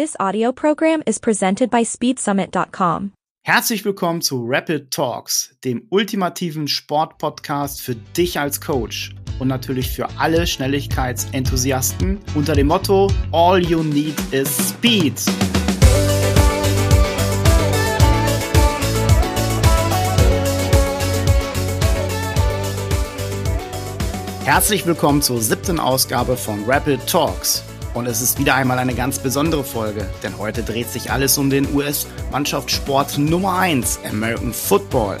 This audio program is presented by SpeedSummit.com. Herzlich willkommen zu Rapid Talks, dem ultimativen Sportpodcast für dich als Coach und natürlich für alle Schnelligkeitsenthusiasten unter dem Motto All you need is Speed. Herzlich willkommen zur siebten Ausgabe von Rapid Talks. Und es ist wieder einmal eine ganz besondere Folge, denn heute dreht sich alles um den US-Mannschaftssport Nummer 1, American Football.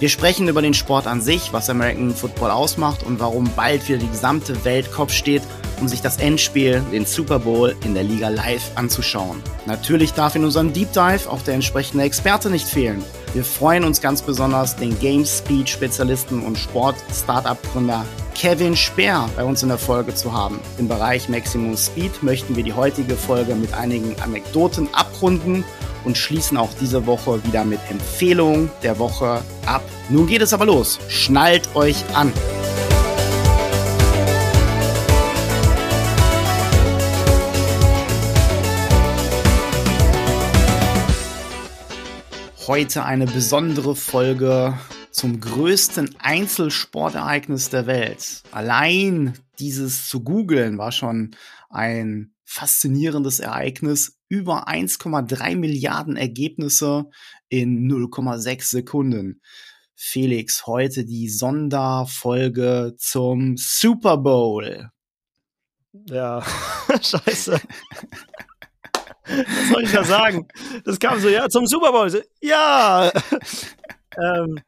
Wir sprechen über den Sport an sich, was American Football ausmacht und warum bald wieder die gesamte Welt Kopf steht, um sich das Endspiel, den Super Bowl, in der Liga live anzuschauen. Natürlich darf in unserem Deep Dive auch der entsprechende Experte nicht fehlen. Wir freuen uns ganz besonders, den Game Speed Spezialisten und Sport-Startup-Gründer Kevin Speer bei uns in der Folge zu haben. Im Bereich Maximum Speed möchten wir die heutige Folge mit einigen Anekdoten abrunden und schließen auch diese Woche wieder mit Empfehlungen der Woche ab. Nun geht es aber los. Schnallt euch an. Heute eine besondere Folge zum größten Einzelsportereignis der Welt. Allein dieses zu googeln war schon ein faszinierendes Ereignis. Über 1,3 Milliarden Ergebnisse in 0,6 Sekunden. Felix, heute die Sonderfolge zum Super Bowl. Ja, scheiße. Was soll ich da sagen? Das kam so, ja, zum Super Bowl. Ja. ähm,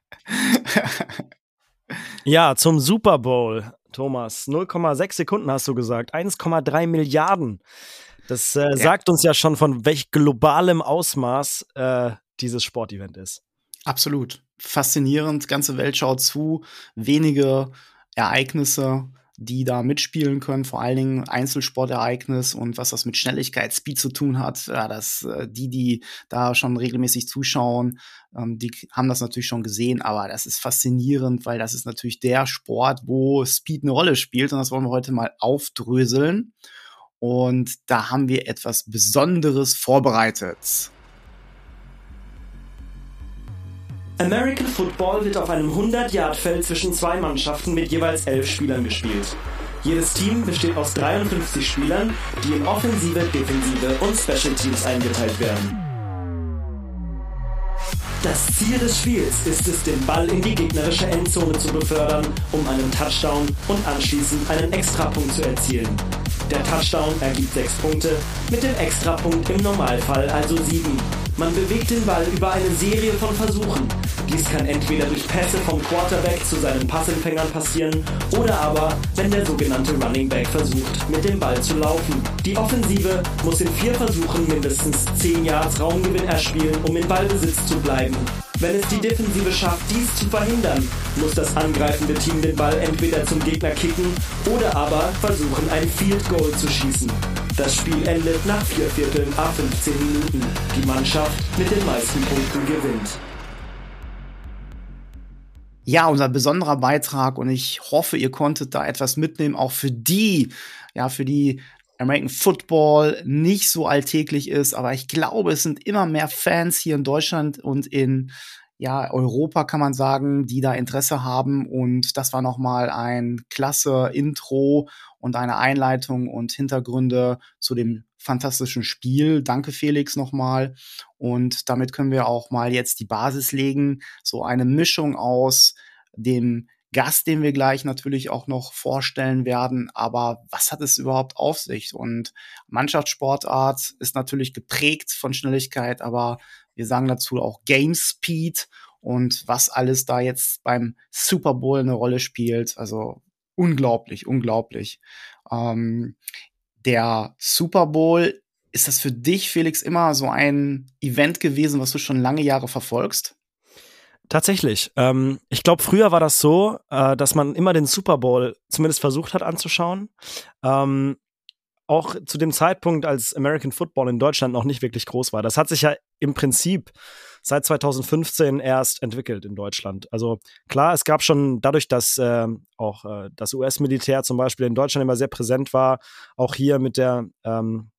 ja, zum Super Bowl, Thomas. 0,6 Sekunden hast du gesagt. 1,3 Milliarden. Das äh, ja. sagt uns ja schon, von welch globalem Ausmaß äh, dieses Sportevent ist. Absolut. Faszinierend. Ganze Welt schaut zu. Wenige Ereignisse die da mitspielen können, vor allen Dingen Einzelsportereignis und was das mit Schnelligkeit, Speed zu tun hat, ja, dass äh, die, die da schon regelmäßig zuschauen, ähm, die haben das natürlich schon gesehen, aber das ist faszinierend, weil das ist natürlich der Sport, wo Speed eine Rolle spielt und das wollen wir heute mal aufdröseln. Und da haben wir etwas Besonderes vorbereitet. American Football wird auf einem 100-Yard-Feld zwischen zwei Mannschaften mit jeweils elf Spielern gespielt. Jedes Team besteht aus 53 Spielern, die in Offensive, Defensive und Special Teams eingeteilt werden. Das Ziel des Spiels ist es, den Ball in die gegnerische Endzone zu befördern, um einen Touchdown und anschließend einen Extrapunkt zu erzielen. Der Touchdown ergibt 6 Punkte, mit dem Extrapunkt im Normalfall also 7. Man bewegt den Ball über eine Serie von Versuchen. Dies kann entweder durch Pässe vom Quarterback zu seinen Passempfängern passieren oder aber, wenn der sogenannte Running Back versucht, mit dem Ball zu laufen. Die Offensive muss in vier Versuchen mindestens 10 Yards Raumgewinn erspielen, um in Ballbesitz zu bleiben. Wenn es die Defensive schafft, dies zu verhindern, muss das angreifende Team den Ball entweder zum Gegner kicken oder aber versuchen, ein Field Goal zu schießen. Das Spiel endet nach vier Vierteln a 15 Minuten. Die Mannschaft mit den meisten Punkten gewinnt. Ja, unser besonderer Beitrag und ich hoffe, ihr konntet da etwas mitnehmen, auch für die, ja, für die American Football nicht so alltäglich ist, aber ich glaube, es sind immer mehr Fans hier in Deutschland und in ja, Europa kann man sagen, die da Interesse haben und das war nochmal ein klasse Intro und eine Einleitung und Hintergründe zu dem fantastischen Spiel. Danke Felix nochmal. Und damit können wir auch mal jetzt die Basis legen. So eine Mischung aus dem Gast, den wir gleich natürlich auch noch vorstellen werden. Aber was hat es überhaupt auf sich? Und Mannschaftssportart ist natürlich geprägt von Schnelligkeit, aber wir sagen dazu auch Game Speed und was alles da jetzt beim Super Bowl eine Rolle spielt. Also unglaublich, unglaublich. Ähm, der Super Bowl, ist das für dich, Felix, immer so ein Event gewesen, was du schon lange Jahre verfolgst? Tatsächlich. Ähm, ich glaube, früher war das so, äh, dass man immer den Super Bowl zumindest versucht hat anzuschauen. Ähm, auch zu dem Zeitpunkt, als American Football in Deutschland noch nicht wirklich groß war. Das hat sich ja im Prinzip seit 2015 erst entwickelt in Deutschland. Also klar, es gab schon dadurch, dass äh, auch äh, das US-Militär zum Beispiel in Deutschland immer sehr präsent war, auch hier mit der ähm,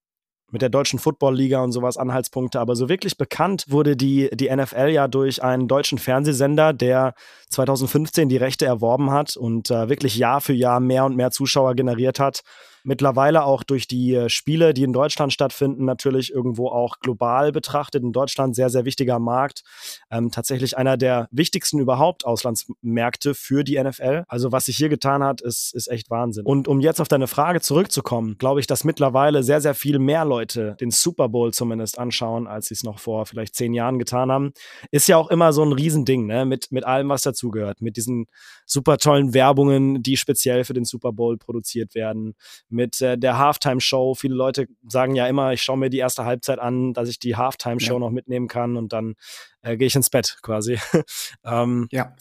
mit der deutschen Football-Liga und sowas Anhaltspunkte. Aber so wirklich bekannt wurde die, die NFL ja durch einen deutschen Fernsehsender, der 2015 die Rechte erworben hat und äh, wirklich Jahr für Jahr mehr und mehr Zuschauer generiert hat mittlerweile auch durch die äh, Spiele, die in Deutschland stattfinden, natürlich irgendwo auch global betrachtet. In Deutschland sehr, sehr wichtiger Markt. Ähm, tatsächlich einer der wichtigsten überhaupt Auslandsmärkte für die NFL. Also was sich hier getan hat, ist, ist echt Wahnsinn. Und um jetzt auf deine Frage zurückzukommen, glaube ich, dass mittlerweile sehr, sehr viel mehr Leute den Super Bowl zumindest anschauen, als sie es noch vor vielleicht zehn Jahren getan haben. Ist ja auch immer so ein Riesending, ne? Mit, mit allem, was dazugehört. Mit diesen super tollen Werbungen, die speziell für den Super Bowl produziert werden mit äh, der Halftime-Show. Viele Leute sagen ja immer, ich schaue mir die erste Halbzeit an, dass ich die Halftime-Show ja. noch mitnehmen kann und dann äh, gehe ich ins Bett quasi. ähm, ja.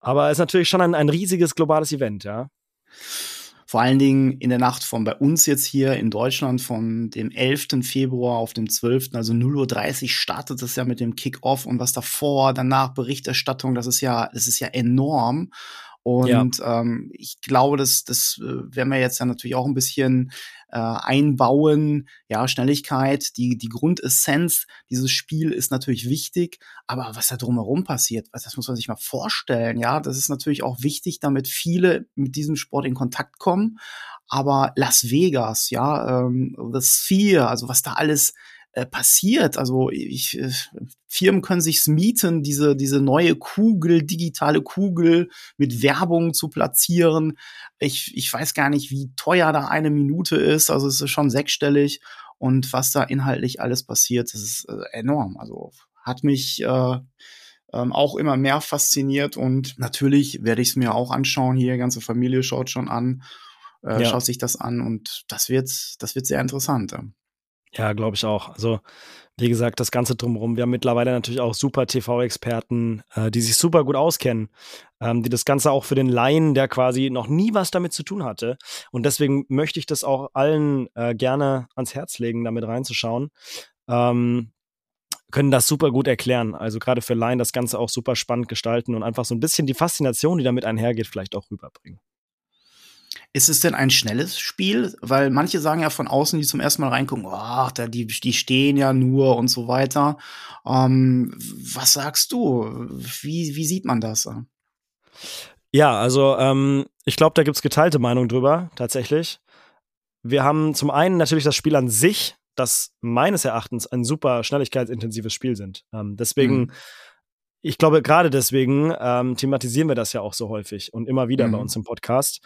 Aber es ist natürlich schon ein, ein riesiges globales Event, ja. Vor allen Dingen in der Nacht von bei uns jetzt hier in Deutschland von dem 11. Februar auf dem 12., also 0.30 Uhr startet es ja mit dem Kick-Off und was davor, danach Berichterstattung, das ist ja, das ist ja enorm. Und ja. ähm, ich glaube, das, das äh, werden wir jetzt ja natürlich auch ein bisschen äh, einbauen. Ja, Schnelligkeit, die, die Grundessenz dieses Spiel ist natürlich wichtig, aber was da drumherum passiert, das muss man sich mal vorstellen. Ja, das ist natürlich auch wichtig, damit viele mit diesem Sport in Kontakt kommen. Aber Las Vegas, ja, ähm, The Sphere, also was da alles äh, passiert. Also ich, äh, Firmen können sich's mieten, diese, diese neue Kugel, digitale Kugel mit Werbung zu platzieren. Ich, ich weiß gar nicht, wie teuer da eine Minute ist. Also es ist schon sechsstellig. Und was da inhaltlich alles passiert, das ist äh, enorm. Also hat mich äh, ähm, auch immer mehr fasziniert und natürlich werde ich es mir auch anschauen. Hier, ganze Familie schaut schon an, äh, ja. schaut sich das an und das wird, das wird sehr interessant. Ja, glaube ich auch. Also, wie gesagt, das Ganze drumherum. Wir haben mittlerweile natürlich auch super TV-Experten, äh, die sich super gut auskennen, ähm, die das Ganze auch für den Laien, der quasi noch nie was damit zu tun hatte. Und deswegen möchte ich das auch allen äh, gerne ans Herz legen, damit reinzuschauen. Ähm, können das super gut erklären. Also gerade für Laien das Ganze auch super spannend gestalten und einfach so ein bisschen die Faszination, die damit einhergeht, vielleicht auch rüberbringen. Ist es denn ein schnelles Spiel? Weil manche sagen ja von außen, die zum ersten Mal reingucken, ach, da, die, die stehen ja nur und so weiter. Ähm, was sagst du? Wie, wie sieht man das? Ja, also ähm, ich glaube, da gibt es geteilte Meinungen drüber, tatsächlich. Wir haben zum einen natürlich das Spiel an sich, das meines Erachtens ein super schnelligkeitsintensives Spiel sind. Ähm, deswegen mhm ich glaube, gerade deswegen ähm, thematisieren wir das ja auch so häufig und immer wieder mhm. bei uns im Podcast.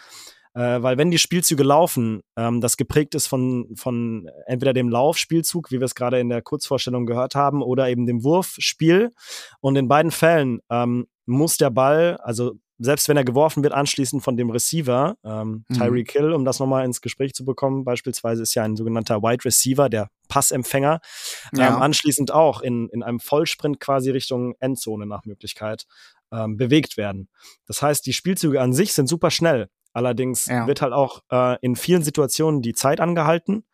Äh, weil wenn die Spielzüge laufen, ähm, das geprägt ist von, von entweder dem Laufspielzug, wie wir es gerade in der Kurzvorstellung gehört haben, oder eben dem Wurfspiel. Und in beiden Fällen ähm, muss der Ball, also selbst wenn er geworfen wird, anschließend von dem Receiver, ähm, mhm. Tyreek Hill, um das nochmal ins Gespräch zu bekommen, beispielsweise ist ja ein sogenannter Wide Receiver, der Passempfänger, ja. ähm, anschließend auch in, in einem Vollsprint quasi Richtung Endzone nach Möglichkeit ähm, bewegt werden. Das heißt, die Spielzüge an sich sind super schnell. Allerdings ja. wird halt auch äh, in vielen Situationen die Zeit angehalten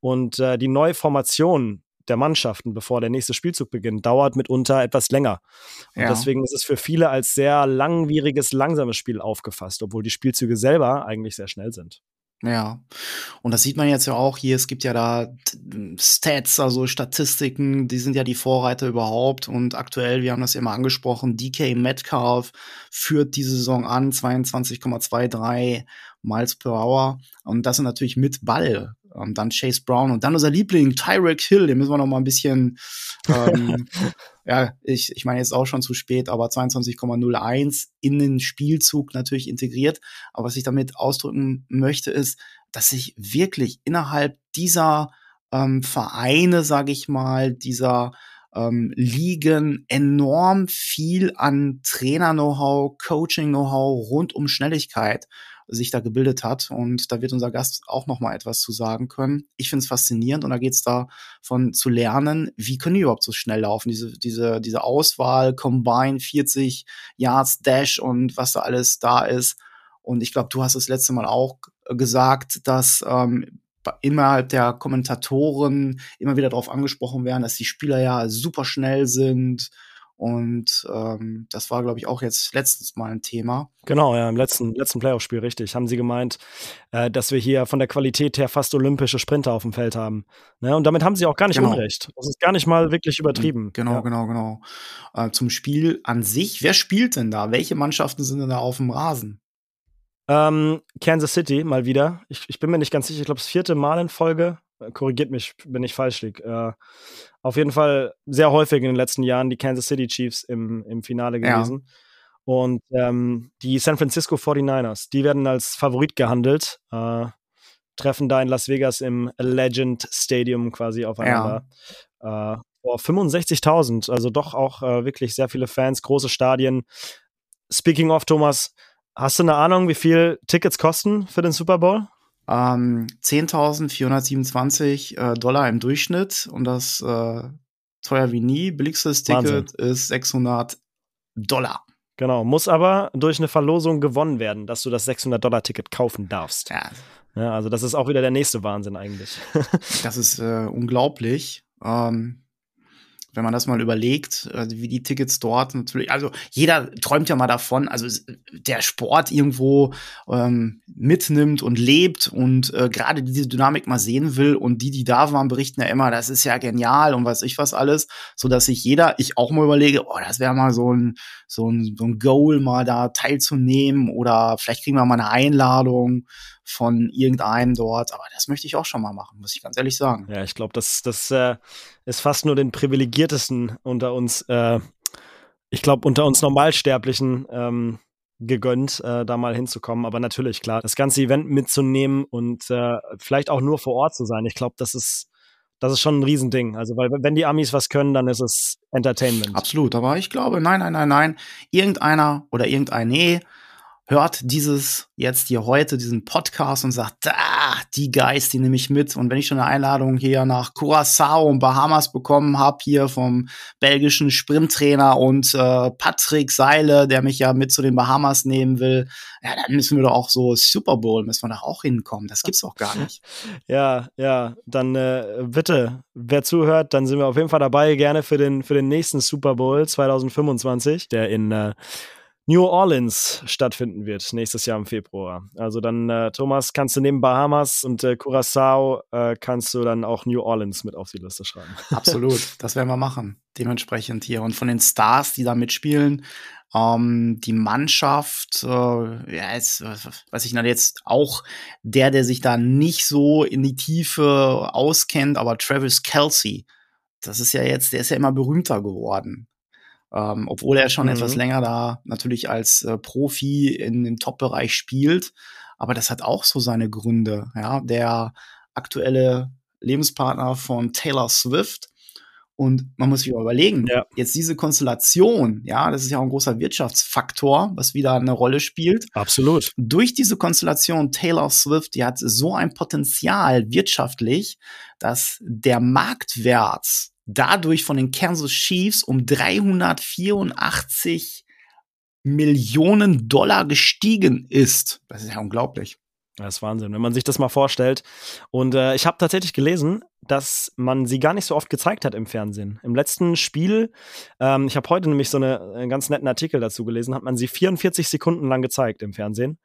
und äh, die neue Formation der Mannschaften, bevor der nächste Spielzug beginnt, dauert mitunter etwas länger. Und ja. deswegen ist es für viele als sehr langwieriges, langsames Spiel aufgefasst, obwohl die Spielzüge selber eigentlich sehr schnell sind. Ja. Und das sieht man jetzt ja auch hier. Es gibt ja da Stats, also Statistiken, die sind ja die Vorreiter überhaupt. Und aktuell, wir haben das ja immer angesprochen, DK Metcalf führt diese Saison an, 22,23 Miles per Hour. Und das sind natürlich mit Ball. Und dann Chase Brown und dann unser Liebling, Tyreek Hill, den müssen wir noch mal ein bisschen ähm, ja, ich, ich meine jetzt auch schon zu spät, aber 22,01 in den Spielzug natürlich integriert. Aber was ich damit ausdrücken möchte, ist, dass sich wirklich innerhalb dieser ähm, Vereine, sage ich mal, dieser ähm, Ligen enorm viel an Trainer-Know-how, Coaching-Know-how rund um Schnelligkeit sich da gebildet hat. Und da wird unser Gast auch noch mal etwas zu sagen können. Ich finde es faszinierend und da geht es davon zu lernen, wie können die überhaupt so schnell laufen? Diese, diese, diese Auswahl, Combine, 40 Yards, Dash und was da alles da ist. Und ich glaube, du hast das letzte Mal auch gesagt, dass ähm, innerhalb der Kommentatoren immer wieder darauf angesprochen werden, dass die Spieler ja super schnell sind Und ähm, das war, glaube ich, auch jetzt letztens mal ein Thema. Genau, ja, im letzten, letzten Playoff-Spiel, richtig. Haben sie gemeint, äh, dass wir hier von der Qualität her fast olympische Sprinter auf dem Feld haben. Ne? Und damit haben sie auch gar nicht Genau. unrecht. Das ist gar nicht mal wirklich übertrieben. Genau, ja. genau, genau. Äh, zum Spiel an sich, wer spielt denn da? Welche Mannschaften sind denn da auf dem Rasen? Ähm, Kansas City mal wieder. Ich, ich bin mir nicht ganz sicher, ich glaube, das vierte Mal in Folge. Korrigiert mich, wenn ich falsch liege. Äh, auf jeden Fall sehr häufig in den letzten Jahren die Kansas City Chiefs im, im Finale Ja. gewesen. Und ähm, die San Francisco 49ers, die werden als Favorit gehandelt, äh, treffen da in Las Vegas im Legend Stadium quasi aufeinander. Äh, vor 65.000, also doch auch äh, wirklich sehr viele Fans, große Stadien. Speaking of, Thomas, hast du eine Ahnung, wie viel Tickets kosten für den Super Bowl? Ähm, 10.427 äh, Dollar im Durchschnitt und das äh, teuer wie nie. Billigstes Wahnsinn. Ticket ist 600 Dollar. Genau, muss aber durch eine Verlosung gewonnen werden, dass du das 600-Dollar-Ticket kaufen darfst. Ja, Ja, also das ist auch wieder der nächste Wahnsinn eigentlich. das ist äh, unglaublich. Ähm, wenn man das mal überlegt, äh, wie die Tickets dort natürlich, also jeder träumt ja mal davon, also der Sport irgendwo ähm, mitnimmt und lebt und äh, gerade diese Dynamik mal sehen will und die, die da waren, berichten ja immer, das ist ja genial und weiß ich was alles, so dass sich jeder, ich auch mal überlege, oh, das wäre mal so ein, so ein, so ein Goal, mal da teilzunehmen oder vielleicht kriegen wir mal eine Einladung von irgendeinem dort, aber das möchte ich auch schon mal machen, muss ich ganz ehrlich sagen. ja, ich glaube, das, das äh, ist fast nur den privilegiertesten unter uns, äh, ich glaube, unter uns Normalsterblichen ähm, gegönnt, äh, da mal hinzukommen. Aber natürlich, klar, das ganze Event mitzunehmen und äh, vielleicht auch nur vor Ort zu sein, ich glaube, das ist, das ist schon ein Riesending. Also, weil wenn die Amis was können, dann ist es Entertainment. Absolut, aber ich glaube, nein, nein, nein, nein, irgendeiner oder irgendeine hört dieses jetzt hier heute, diesen Podcast und sagt, da, die Guys, die nehme ich mit. Und wenn ich schon eine Einladung hier nach Curacao und Bahamas bekommen habe, hier vom belgischen Sprinttrainer und äh, Patrick Seile, der mich ja mit zu den Bahamas nehmen will, ja, dann müssen wir doch auch so Super Bowl, müssen wir doch auch hinkommen. Das gibt's doch gar nicht. Ja, ja, dann äh, bitte, wer zuhört, dann sind wir auf jeden Fall dabei, gerne für den, für den nächsten Super Bowl 2025, der in äh, New Orleans stattfinden wird, nächstes Jahr im Februar. Also dann, äh, Thomas, kannst du neben Bahamas und äh, Curacao, äh, kannst du dann auch New Orleans mit auf die Liste schreiben. Absolut, das werden wir machen. Dementsprechend hier. Und von den Stars, die da mitspielen, ähm, die Mannschaft, äh, ja, jetzt, weiß ich nicht, jetzt auch der, der sich da nicht so in die Tiefe auskennt, aber Travis Kelsey, das ist ja jetzt, der ist ja immer berühmter geworden. Ähm, obwohl er schon Mhm. etwas länger da natürlich als äh, Profi in dem Top-Bereich spielt. Aber das hat auch so seine Gründe. Ja, der aktuelle Lebenspartner von Taylor Swift. Und man muss sich überlegen, Ja. jetzt diese Konstellation, ja, das ist ja auch ein großer Wirtschaftsfaktor, was wieder eine Rolle spielt Absolut. durch diese Konstellation Taylor Swift, die hat so ein Potenzial wirtschaftlich, dass der Marktwert dadurch von den Kansas Chiefs um 384 Millionen Dollar gestiegen ist. Das ist ja unglaublich. Das ist Wahnsinn, wenn man sich das mal vorstellt. Und äh, ich habe tatsächlich gelesen, dass man sie gar nicht so oft gezeigt hat im Fernsehen. Im letzten Spiel, ähm, ich habe heute nämlich so eine, einen ganz netten Artikel dazu gelesen, hat man sie 44 Sekunden lang gezeigt im Fernsehen.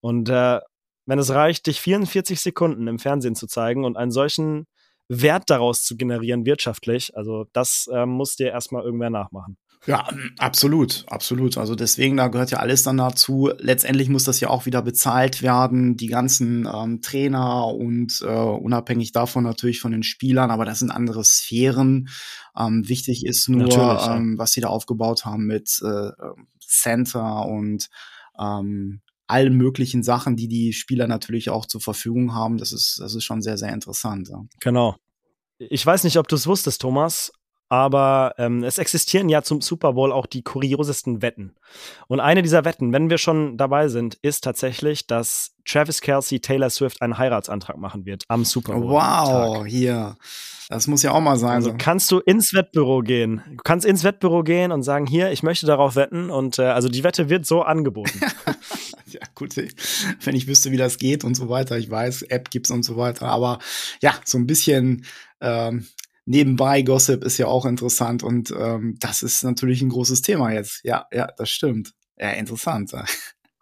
Und äh, wenn es reicht, dich 44 Sekunden im Fernsehen zu zeigen und einen solchen Wert daraus zu generieren wirtschaftlich, also das äh, muss dir erstmal irgendwer nachmachen. Ja, absolut, absolut. Also deswegen, da gehört ja alles dann dazu. Letztendlich muss das ja auch wieder bezahlt werden, die ganzen ähm, Trainer und äh, unabhängig davon natürlich von den Spielern, aber das sind andere Sphären. Ähm, wichtig ist nur, ja. ähm, was sie da aufgebaut haben mit äh, Center und ähm, allen möglichen Sachen, die die Spieler natürlich auch zur Verfügung haben. Das ist, das ist schon sehr, sehr interessant. Ja. Genau. Ich weiß nicht, ob du es wusstest, Thomas, aber ähm, es existieren ja zum Super Bowl auch die kuriosesten Wetten. Und eine dieser Wetten, wenn wir schon dabei sind, ist tatsächlich, dass Travis Kelsey Taylor Swift einen Heiratsantrag machen wird am Super Bowl. Wow, hier. Das muss ja auch mal sein. Also so. kannst du ins Wettbüro gehen. Du kannst ins Wettbüro gehen und sagen, hier, ich möchte darauf wetten. Und äh, also die Wette wird so angeboten. Ja, gut, wenn ich wüsste, wie das geht und so weiter. Ich weiß, App gibt's und so weiter. Aber ja, so ein bisschen ähm, nebenbei Gossip ist ja auch interessant und ähm, das ist natürlich ein großes Thema jetzt. Ja, ja, das stimmt. Ja, interessant.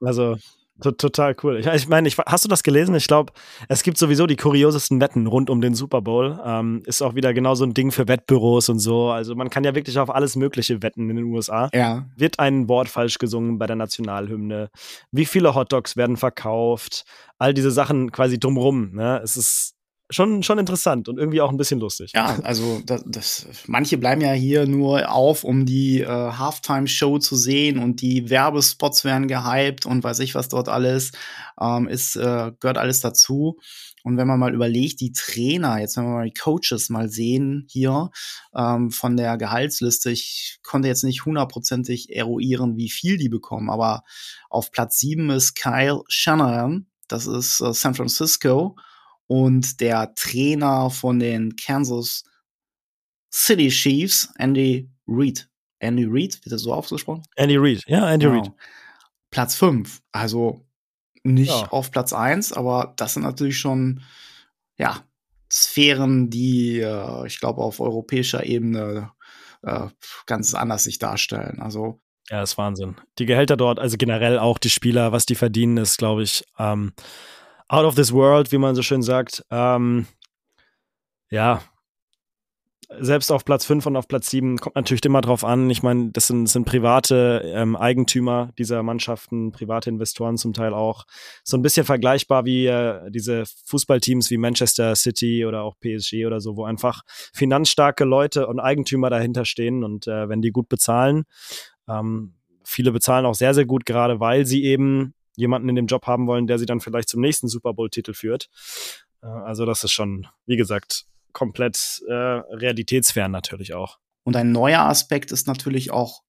Also total cool. Ich, ich meine, ich, hast du das gelesen? Ich glaube, es gibt sowieso die kuriosesten Wetten rund um den Super Bowl. Ähm, ist auch wieder genau so ein Ding für Wettbüros und so. Also man kann ja wirklich auf alles Mögliche wetten in den USA. Ja. Wird ein Wort falsch gesungen bei der Nationalhymne? Wie viele Hotdogs werden verkauft? All diese Sachen quasi drumrum. Ne? Es ist schon, schon interessant und irgendwie auch ein bisschen lustig. Ja, also das, das, manche bleiben ja hier nur auf, um die äh, Halftime-Show zu sehen und die Werbespots werden gehypt und weiß ich was dort alles. Ähm, ist, äh, gehört alles dazu. Und wenn man mal überlegt, die Trainer, jetzt wenn wir mal die Coaches mal sehen hier ähm, von der Gehaltsliste, ich konnte jetzt nicht hundertprozentig eruieren, wie viel die bekommen, aber auf Platz sieben ist Kyle Shanahan, das ist äh, San Francisco und der Trainer von den Kansas City Chiefs, Andy Reid. Andy Reid, wird das so ausgesprochen? Andy Reid, ja, Andy genau. Reid. Platz 5. Also nicht ja. auf Platz 1, aber das sind natürlich schon, ja, Sphären, die, äh, ich glaube, auf europäischer Ebene äh, ganz anders sich darstellen. Also ja, ist Wahnsinn. Die Gehälter dort, also generell auch die Spieler, was die verdienen, ist, glaube ich, ähm, out of this world, wie man so schön sagt. Ähm, ja, selbst auf Platz 5 und auf Platz 7 kommt natürlich immer drauf an. Ich meine, das sind, das sind private ähm, Eigentümer dieser Mannschaften, private Investoren zum Teil auch. So ein bisschen vergleichbar wie äh, diese Fußballteams wie Manchester City oder auch PSG oder so, wo einfach finanzstarke Leute und Eigentümer dahinter stehen und äh, wenn die gut bezahlen, ähm, viele bezahlen auch sehr, sehr gut, gerade weil sie eben jemanden in dem Job haben wollen, der sie dann vielleicht zum nächsten Super Bowl-Titel führt. Äh, also das ist schon, wie gesagt, komplett äh, realitätsfern natürlich auch. Und ein neuer Aspekt ist natürlich auch,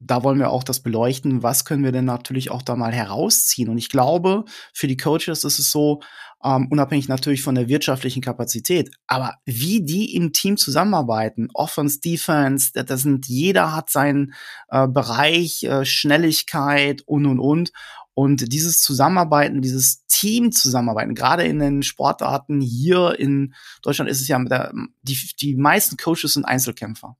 da wollen wir auch das beleuchten, was können wir denn natürlich auch da mal herausziehen. Und ich glaube, für die Coaches ist es so, ähm, unabhängig natürlich von der wirtschaftlichen Kapazität, aber wie die im Team zusammenarbeiten, Offense, Defense, das, sind, jeder hat seinen äh, Bereich, äh, Schnelligkeit und und und. Und dieses Zusammenarbeiten, dieses Team-Zusammenarbeiten, gerade in den Sportarten hier in Deutschland ist es ja, der, die, die meisten Coaches sind Einzelkämpfer.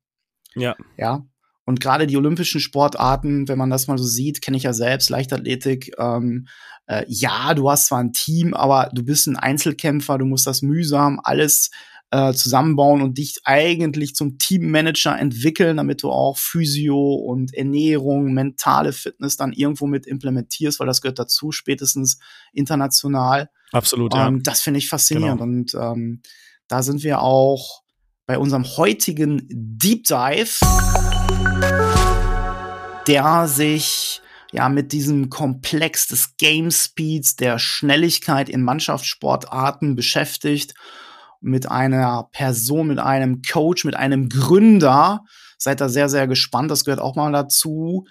Ja. Ja. Und gerade die olympischen Sportarten, wenn man das mal so sieht, kenne ich ja selbst, Leichtathletik, ähm, äh, ja, du hast zwar ein Team, aber du bist ein Einzelkämpfer, du musst das mühsam alles äh, zusammenbauen und dich eigentlich zum Teammanager entwickeln, damit du auch Physio und Ernährung, mentale Fitness dann irgendwo mit implementierst, weil das gehört dazu, spätestens international. Absolut, ja. Ähm, das finde ich faszinierend. Genau. Und ähm, da sind wir auch bei unserem heutigen Deep Dive, der sich ja mit diesem Komplex des Game Speeds, der Schnelligkeit in Mannschaftssportarten beschäftigt mit einer Person, mit einem Coach, mit einem Gründer. Seid da sehr, sehr gespannt. Das gehört auch mal dazu,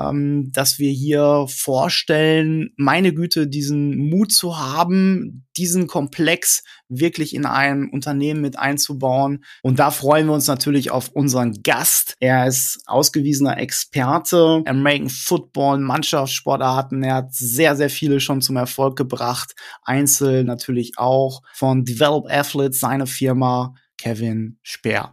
ähm, dass wir hier vorstellen, meine Güte, diesen Mut zu haben, diesen Komplex wirklich in einem Unternehmen mit einzubauen. Und da freuen wir uns natürlich auf unseren Gast. Er ist ausgewiesener Experte, American Football, Mannschaftssportarten. Er hat sehr, sehr viele schon zum Erfolg gebracht. Einzel natürlich auch von Develop Athletes, seine Firma Kevin Speer.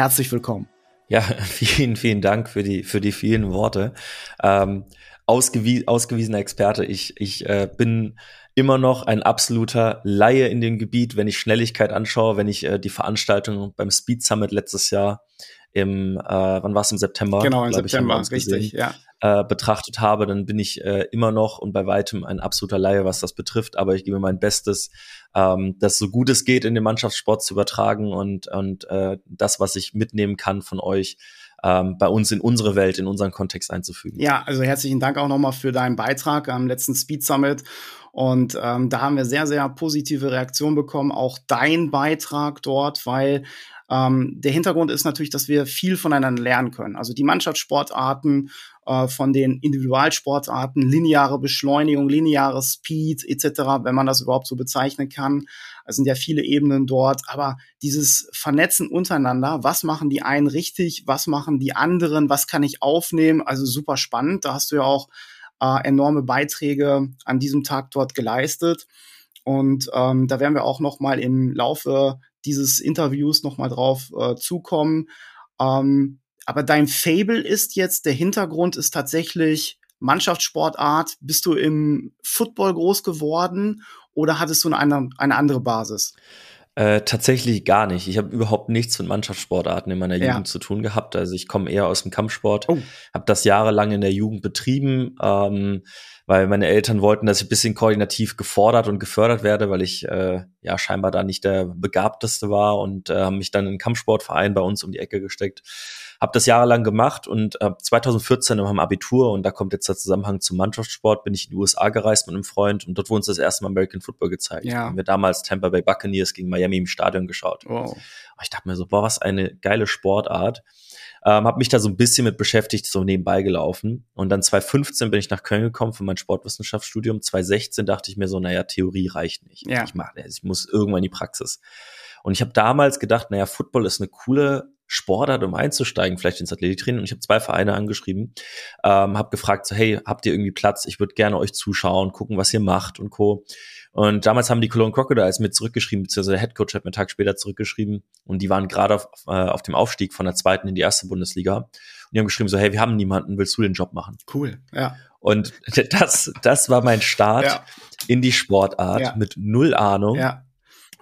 Herzlich willkommen. Ja, vielen, vielen Dank für die, für die vielen Worte. Ähm, ausgewie ausgewiesener Experte. Ich, ich äh, bin immer noch ein absoluter Laie in dem Gebiet, wenn ich Schnelligkeit anschaue, wenn ich äh, die Veranstaltung beim Speed Summit letztes Jahr im, äh, wann war es im September? Genau, im September, ich, richtig, ja. Äh, betrachtet habe, dann bin ich äh, immer noch und bei weitem ein absoluter Laie, was das betrifft, aber ich gebe mein Bestes, ähm, das so gut es geht in den Mannschaftssport zu übertragen und, und äh, das, was ich mitnehmen kann von euch, ähm, bei uns in unsere Welt, in unseren Kontext einzufügen. Ja, also herzlichen Dank auch nochmal für deinen Beitrag am letzten Speed Summit. Und ähm, da haben wir sehr, sehr positive Reaktionen bekommen. Auch dein Beitrag dort, weil ähm, der Hintergrund ist natürlich, dass wir viel voneinander lernen können. Also die Mannschaftssportarten äh, von den Individualsportarten, lineare Beschleunigung, lineare Speed etc., wenn man das überhaupt so bezeichnen kann. Es sind ja viele Ebenen dort, aber dieses Vernetzen untereinander, was machen die einen richtig, was machen die anderen, was kann ich aufnehmen, also super spannend. Da hast du ja auch äh, enorme Beiträge an diesem Tag dort geleistet. Und ähm, da werden wir auch noch mal im Laufe dieses Interviews noch mal drauf äh, zukommen. Ähm, aber dein Fable ist jetzt, der Hintergrund ist tatsächlich Mannschaftssportart. Bist du im Football groß geworden oder hattest du eine, eine andere Basis? Äh, tatsächlich gar nicht. Ich habe überhaupt nichts mit Mannschaftssportarten in meiner ja. Jugend zu tun gehabt. Also ich komme eher aus dem Kampfsport, oh. habe das jahrelang in der Jugend betrieben, ähm, weil meine Eltern wollten, dass ich ein bisschen koordinativ gefordert und gefördert werde, weil ich äh, ja scheinbar da nicht der begabteste war und äh, haben mich dann in einen Kampfsportverein bei uns um die Ecke gesteckt habe das jahrelang gemacht und äh, 2014 in meinem Abitur, und da kommt jetzt der Zusammenhang zum Mannschaftssport, bin ich in die USA gereist mit einem Freund und dort wurde uns das erste Mal American Football gezeigt. Ja. Haben wir damals Tampa Bay Buccaneers gegen Miami im Stadion geschaut. Wow. Ich dachte mir so, boah, was eine geile Sportart. Ähm, habe mich da so ein bisschen mit beschäftigt, so nebenbei gelaufen. Und dann 2015 bin ich nach Köln gekommen für mein Sportwissenschaftsstudium. 2016 dachte ich mir so, naja, Theorie reicht nicht. Ja. Ich, mach, ich muss irgendwann in die Praxis. Und ich habe damals gedacht, naja, Football ist eine coole Sportart, um einzusteigen, vielleicht ins Athletiktraining. Und ich habe zwei Vereine angeschrieben, ähm, habe gefragt, so, hey, habt ihr irgendwie Platz? Ich würde gerne euch zuschauen, gucken, was ihr macht und Co. Und damals haben die Cologne Crocodiles mit zurückgeschrieben, beziehungsweise der Headcoach hat mir einen Tag später zurückgeschrieben und die waren gerade auf, äh, auf dem Aufstieg von der zweiten in die erste Bundesliga. Und die haben geschrieben so, hey, wir haben niemanden, willst du den Job machen? Cool, ja. Und das, das war mein Start ja. in die Sportart ja. mit null Ahnung. Ja.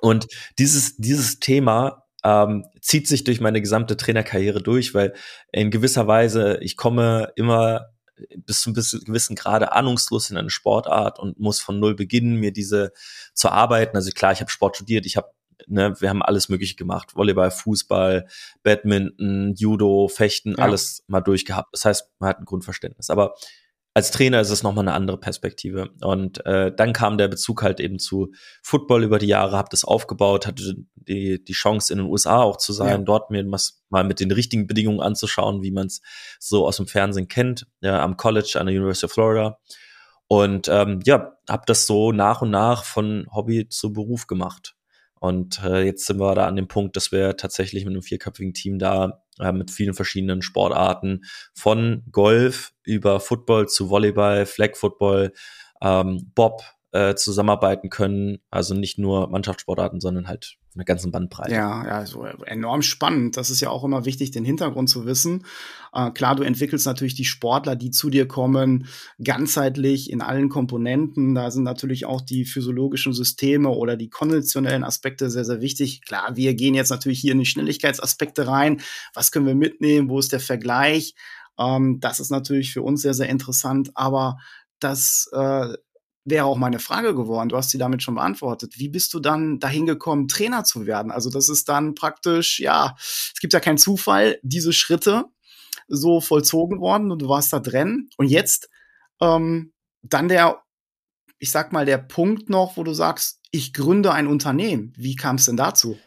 Und dieses, dieses Thema ähm, zieht sich durch meine gesamte Trainerkarriere durch, weil in gewisser Weise ich komme immer bis zu einem gewissen Grade ahnungslos in eine Sportart und muss von null beginnen, mir diese zu arbeiten. Also klar, ich habe Sport studiert, ich habe Ne, wir haben alles Mögliche gemacht. Volleyball, Fußball, Badminton, Judo, Fechten, ja. alles mal durchgehabt. Das heißt, man hat ein Grundverständnis. Aber als Trainer ist es nochmal eine andere Perspektive. Und äh, dann kam der Bezug halt eben zu Football über die Jahre, habe das aufgebaut, hatte die, die Chance in den USA auch zu sein, ja. dort mir was, mal mit den richtigen Bedingungen anzuschauen, wie man es so aus dem Fernsehen kennt, ja, am College an der University of Florida. Und ähm, ja, habe das so nach und nach von Hobby zu Beruf gemacht. Und äh, jetzt sind wir da an dem Punkt, dass wir tatsächlich mit einem vierköpfigen Team da äh, mit vielen verschiedenen Sportarten. Von Golf über Football zu Volleyball, Flag Football, ähm, Bob äh, zusammenarbeiten können. Also nicht nur Mannschaftssportarten, sondern halt eine ganzen Bandbreite. Ja, ja, so enorm spannend. Das ist ja auch immer wichtig, den Hintergrund zu wissen. Äh, klar, du entwickelst natürlich die Sportler, die zu dir kommen, ganzheitlich in allen Komponenten. Da sind natürlich auch die physiologischen Systeme oder die konditionellen Aspekte sehr, sehr wichtig. Klar, wir gehen jetzt natürlich hier in die Schnelligkeitsaspekte rein. Was können wir mitnehmen? Wo ist der Vergleich? Ähm, das ist natürlich für uns sehr, sehr interessant. Aber das äh, wäre auch meine Frage geworden. Du hast sie damit schon beantwortet. Wie bist du dann dahin gekommen, Trainer zu werden? Also das ist dann praktisch, ja, es gibt ja keinen Zufall, diese Schritte so vollzogen worden und du warst da drin. Und jetzt ähm, dann der, ich sag mal, der Punkt noch, wo du sagst, ich gründe ein Unternehmen. Wie kam es denn dazu?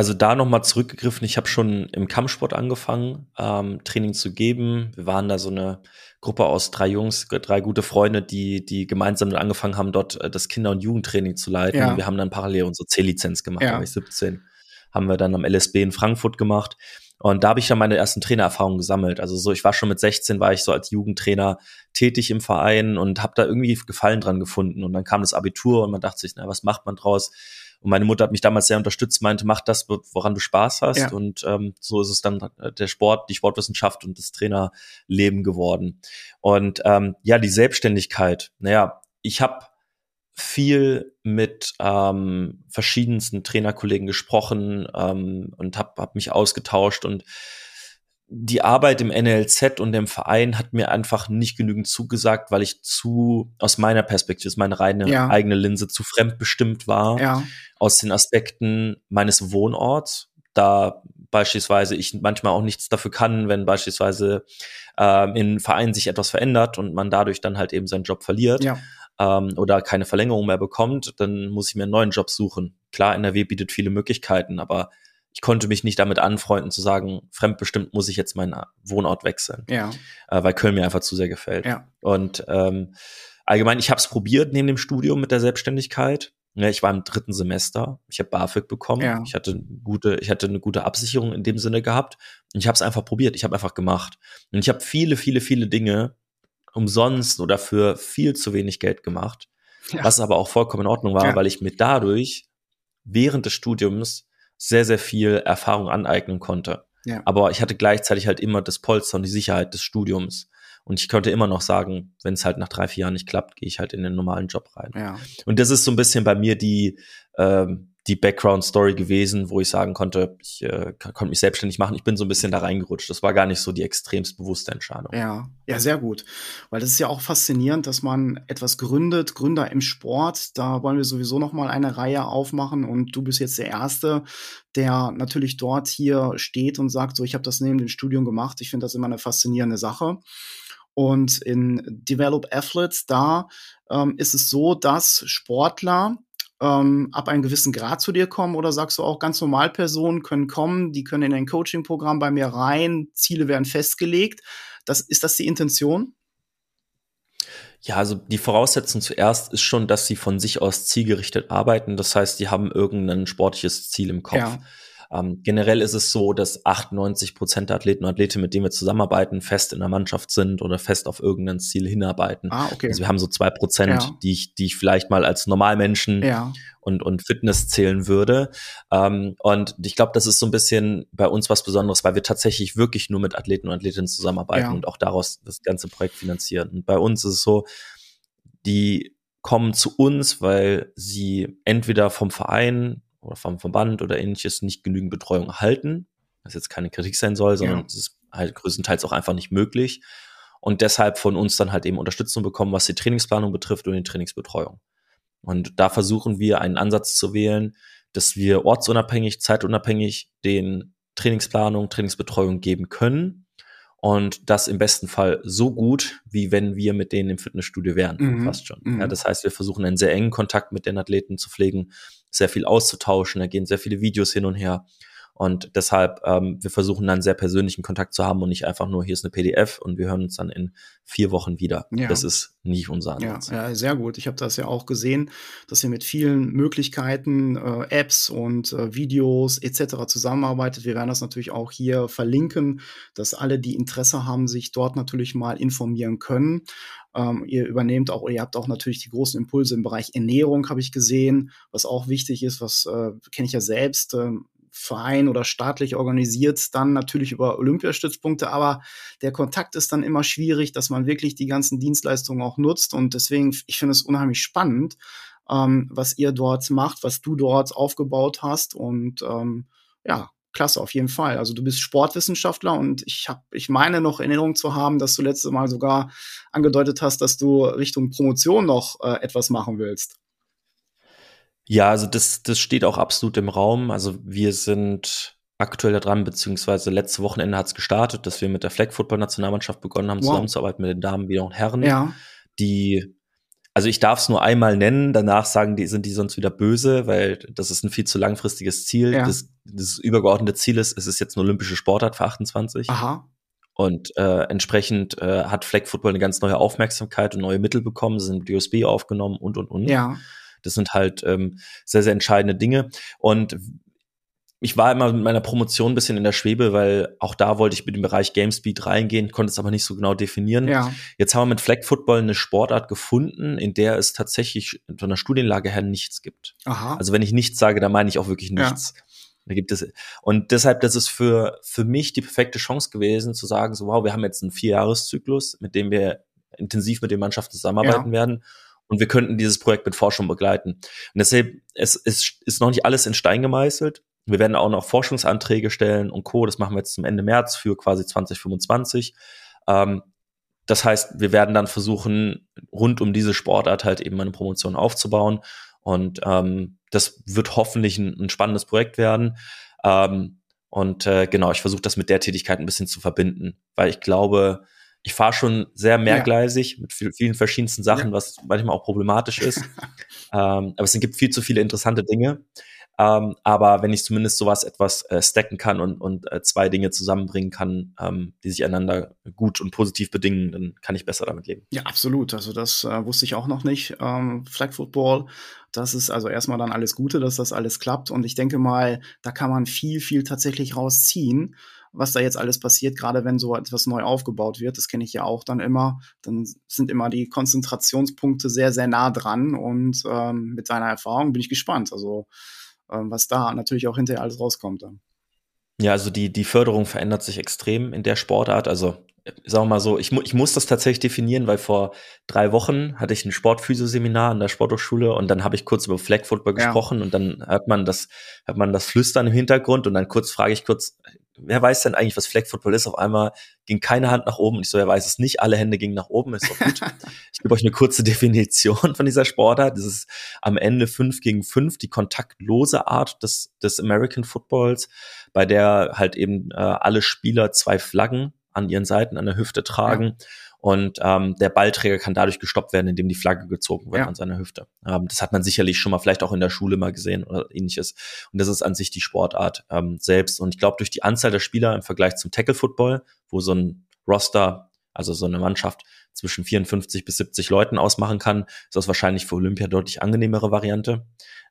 Also da nochmal zurückgegriffen, ich habe schon im Kampfsport angefangen, ähm, Training zu geben. Wir waren da so eine Gruppe aus drei Jungs, drei gute Freunde, die, die gemeinsam angefangen haben, dort äh, das Kinder- und Jugendtraining zu leiten. Ja. Wir haben dann parallel unsere C-Lizenz gemacht, ja. da war ich 17. Haben wir dann am LSB in Frankfurt gemacht. Und da habe ich dann meine ersten Trainererfahrungen gesammelt. Also so, ich war schon mit 16, war ich so als Jugendtrainer tätig im Verein und habe da irgendwie Gefallen dran gefunden. Und dann kam das Abitur und man dachte sich, na, was macht man draus? Und meine Mutter hat mich damals sehr unterstützt, meinte, mach das, woran du Spaß hast. Ja. Und ähm, so ist es dann äh, der Sport, die Sportwissenschaft und das Trainerleben geworden. Und ähm, ja, die Selbstständigkeit. Naja, ich habe viel mit ähm, verschiedensten Trainerkollegen gesprochen ähm, und habe hab mich ausgetauscht und die Arbeit im NLZ und im Verein hat mir einfach nicht genügend zugesagt, weil ich zu, aus meiner Perspektive, ist meine reine ja. eigene Linse, zu fremdbestimmt war. Ja. Aus den Aspekten meines Wohnorts, da beispielsweise ich manchmal auch nichts dafür kann, wenn beispielsweise ähm, in Vereinen sich etwas verändert und man dadurch dann halt eben seinen Job verliert. Ja. Ähm, oder keine Verlängerung mehr bekommt, dann muss ich mir einen neuen Job suchen. Klar, NRW bietet viele Möglichkeiten, aber ich konnte mich nicht damit anfreunden zu sagen, fremdbestimmt muss ich jetzt meinen Wohnort wechseln. Ja. Äh, weil Köln mir einfach zu sehr gefällt. Ja. Und ähm, allgemein, ich habe es probiert neben dem Studium mit der Selbstständigkeit. Ja, ich war im dritten Semester, ich habe BAföG bekommen, Ja. ich hatte gute, ich hatte eine gute Absicherung in dem Sinne gehabt und ich habe es einfach probiert, ich habe einfach gemacht und ich habe viele, viele, viele Dinge umsonst oder für viel zu wenig Geld gemacht, Ja. was aber auch vollkommen in Ordnung war, weil ich mir dadurch während des Studiums sehr, sehr viel Erfahrung aneignen konnte. Ja. Aber ich hatte gleichzeitig halt immer das Polster und die Sicherheit des Studiums. Und ich konnte immer noch sagen, wenn es halt nach drei, vier Jahren nicht klappt, gehe ich halt in den normalen Job rein. Ja. Und das ist so ein bisschen bei mir die, ähm, die Background-Story gewesen, wo ich sagen konnte, ich äh, konnte mich selbstständig machen. Ich bin so ein bisschen da reingerutscht. Das war gar nicht so die extremst bewusste Entscheidung. Ja, ja, sehr gut. Weil das ist ja auch faszinierend, dass man etwas gründet, Gründer im Sport. Da wollen wir sowieso noch mal eine Reihe aufmachen und du bist jetzt der Erste, der natürlich dort hier steht und sagt, so, ich habe das neben dem Studium gemacht. Ich finde das immer eine faszinierende Sache. Und in Develop Athletes, da ähm, ist es so, dass Sportler ähm, ab einem gewissen Grad zu dir kommen oder sagst du auch ganz normal Personen können kommen, die können in ein Coaching-Programm bei mir rein, Ziele werden festgelegt. Das, ist das die Intention? Ja, also die Voraussetzung zuerst ist schon, dass sie von sich aus zielgerichtet arbeiten. Das heißt, die haben irgendein sportliches Ziel im Kopf. Ja. Ähm, generell ist es so, dass 98 Prozent der Athleten und Athletinnen, mit denen wir zusammenarbeiten, fest in der Mannschaft sind oder fest auf irgendein Ziel hinarbeiten. Ah, okay. Also wir haben so zwei Prozent, Ja. die ich, die ich vielleicht mal als Normalmenschen Ja, und, und Fitness zählen würde. Ähm, und ich glaube, das ist so ein bisschen bei uns was Besonderes, weil wir tatsächlich wirklich nur mit Athleten und Athletinnen zusammenarbeiten Ja. und auch daraus das ganze Projekt finanzieren. Und bei uns ist es so, die kommen zu uns, weil sie entweder vom Verein oder vom Verband oder ähnliches nicht genügend Betreuung erhalten, was jetzt keine Kritik sein soll, sondern Ja. es ist halt größtenteils auch einfach nicht möglich und deshalb von uns dann halt eben Unterstützung bekommen, was die Trainingsplanung betrifft und die Trainingsbetreuung. Und da versuchen wir einen Ansatz zu wählen, dass wir ortsunabhängig, zeitunabhängig den Trainingsplanung, Trainingsbetreuung geben können. Und das im besten Fall so gut, wie wenn wir mit denen im Fitnessstudio wären, Mhm. fast schon. Mhm. Ja, das heißt, wir versuchen einen sehr engen Kontakt mit den Athleten zu pflegen, sehr viel auszutauschen, da gehen sehr viele Videos hin und her. Und deshalb, ähm, wir versuchen dann sehr persönlichen Kontakt zu haben und nicht einfach nur, hier ist eine PDF und wir hören uns dann in vier Wochen wieder. Ja. Das ist nicht unser ja, Ansatz. ja, sehr gut. Ich habe das ja auch gesehen, dass ihr mit vielen Möglichkeiten, äh, Apps und äh, Videos etc. zusammenarbeitet. Wir werden das natürlich auch hier verlinken, dass alle, die Interesse haben, sich dort natürlich mal informieren können. Ähm, ihr übernehmt auch, ihr habt auch natürlich die großen Impulse im Bereich Ernährung, habe ich gesehen, was auch wichtig ist, was äh, kenne ich ja selbst. ähm, Verein oder staatlich organisiert, dann natürlich über Olympiastützpunkte, aber der Kontakt ist dann immer schwierig, dass man wirklich die ganzen Dienstleistungen auch nutzt und deswegen, ich finde es unheimlich spannend, ähm, was ihr dort macht, was du dort aufgebaut hast und ähm, ja, klasse, auf jeden Fall. Also du bist Sportwissenschaftler und ich habe, ich meine noch in Erinnerung zu haben, dass du letztes Mal sogar angedeutet hast, dass du Richtung Promotion noch äh, etwas machen willst. Ja, also das, das steht auch absolut im Raum. Also wir sind aktuell da dran, beziehungsweise letzte Wochenende hat es gestartet, dass wir mit der Flag Football Nationalmannschaft begonnen haben, Wow. zusammenzuarbeiten mit den Damen wie auch Herren, Ja, die, also ich darf es nur einmal nennen, danach sagen die, sind die sonst wieder böse, weil das ist ein viel zu langfristiges Ziel. Ja. Das, das übergeordnete Ziel ist, es ist jetzt eine olympische Sportart für 28. aha, Und äh, entsprechend äh, hat Flag Football eine ganz neue Aufmerksamkeit und neue Mittel bekommen. Sie sind mit USB aufgenommen und und und. ja, Das sind halt ähm, sehr, sehr entscheidende Dinge. Und ich war immer mit meiner Promotion ein bisschen in der Schwebe, weil auch da wollte ich mit dem Bereich Gamespeed reingehen, konnte es aber nicht so genau definieren. ja, Jetzt haben wir mit Flag Football eine Sportart gefunden, in der es tatsächlich von der Studienlage her nichts gibt. aha, Also wenn ich nichts sage, dann meine ich auch wirklich Ja. nichts. Da gibt es und deshalb, das ist für für mich die perfekte Chance gewesen, zu sagen, so wow, wir haben jetzt einen Vierjahreszyklus, mit dem wir intensiv mit den Mannschaften zusammenarbeiten werden und wir könnten dieses Projekt mit Forschung begleiten. Und deshalb es ist, ist noch nicht alles in Stein gemeißelt. Wir werden auch noch Forschungsanträge stellen und Co. Das machen wir jetzt zum Ende März für quasi 2025. Ähm, das heißt, wir werden dann versuchen, rund um diese Sportart halt eben eine Promotion aufzubauen. Und ähm, das wird hoffentlich ein, ein spannendes Projekt werden. Ähm, und äh, genau, ich versuche das mit der Tätigkeit ein bisschen zu verbinden, weil ich glaube, ich fahre schon sehr mehrgleisig mit viel, vielen verschiedensten Sachen, was manchmal auch problematisch ist. ähm, aber es gibt viel zu viele interessante Dinge. Ähm, aber wenn ich zumindest sowas etwas äh, stacken kann und, und äh, zwei Dinge zusammenbringen kann, ähm, die sich einander gut und positiv bedingen, dann kann ich besser damit leben. Ja, absolut. Also das äh, wusste ich auch noch nicht. Ähm, Flag Football, das ist also erstmal dann alles Gute, dass das alles klappt. Und ich denke mal, da kann man viel, viel tatsächlich rausziehen was da jetzt alles passiert, gerade wenn so etwas neu aufgebaut wird. Das kenne ich ja auch dann immer. Dann sind immer die Konzentrationspunkte sehr, sehr nah dran. Und ähm, mit seiner Erfahrung bin ich gespannt. Also ähm, was da natürlich auch hinterher alles rauskommt dann. Ja, also die, die Förderung verändert sich extrem in der Sportart. Also sagen wir mal so, ich, mu ich muss das tatsächlich definieren, weil vor drei Wochen hatte ich ein Sportphysio-Seminar an der Sporthochschule und dann habe ich kurz über Flag Football ja. gesprochen und dann hört man das, hört man das Flüstern im Hintergrund und dann kurz frage ich kurz, wer weiß denn eigentlich, was Flag Football ist? Auf einmal ging keine Hand nach oben und ich so, wer weiß es nicht, alle Hände gingen nach oben, ist doch gut. ich gebe euch eine kurze Definition von dieser Sportart. Das ist am Ende fünf gegen fünf, die kontaktlose Art des, des American Footballs, bei der halt eben äh, alle Spieler zwei Flaggen an ihren Seiten an der Hüfte tragen. Ja. Und ähm, der Ballträger kann dadurch gestoppt werden, indem die Flagge gezogen wird ja. an seiner Hüfte. Ähm, das hat man sicherlich schon mal vielleicht auch in der Schule mal gesehen oder ähnliches. Und das ist an sich die Sportart ähm, selbst. Und ich glaube, durch die Anzahl der Spieler im Vergleich zum Tackle Football, wo so ein Roster, also so eine Mannschaft zwischen 54 bis 70 Leuten ausmachen kann, ist das wahrscheinlich für Olympia deutlich angenehmere Variante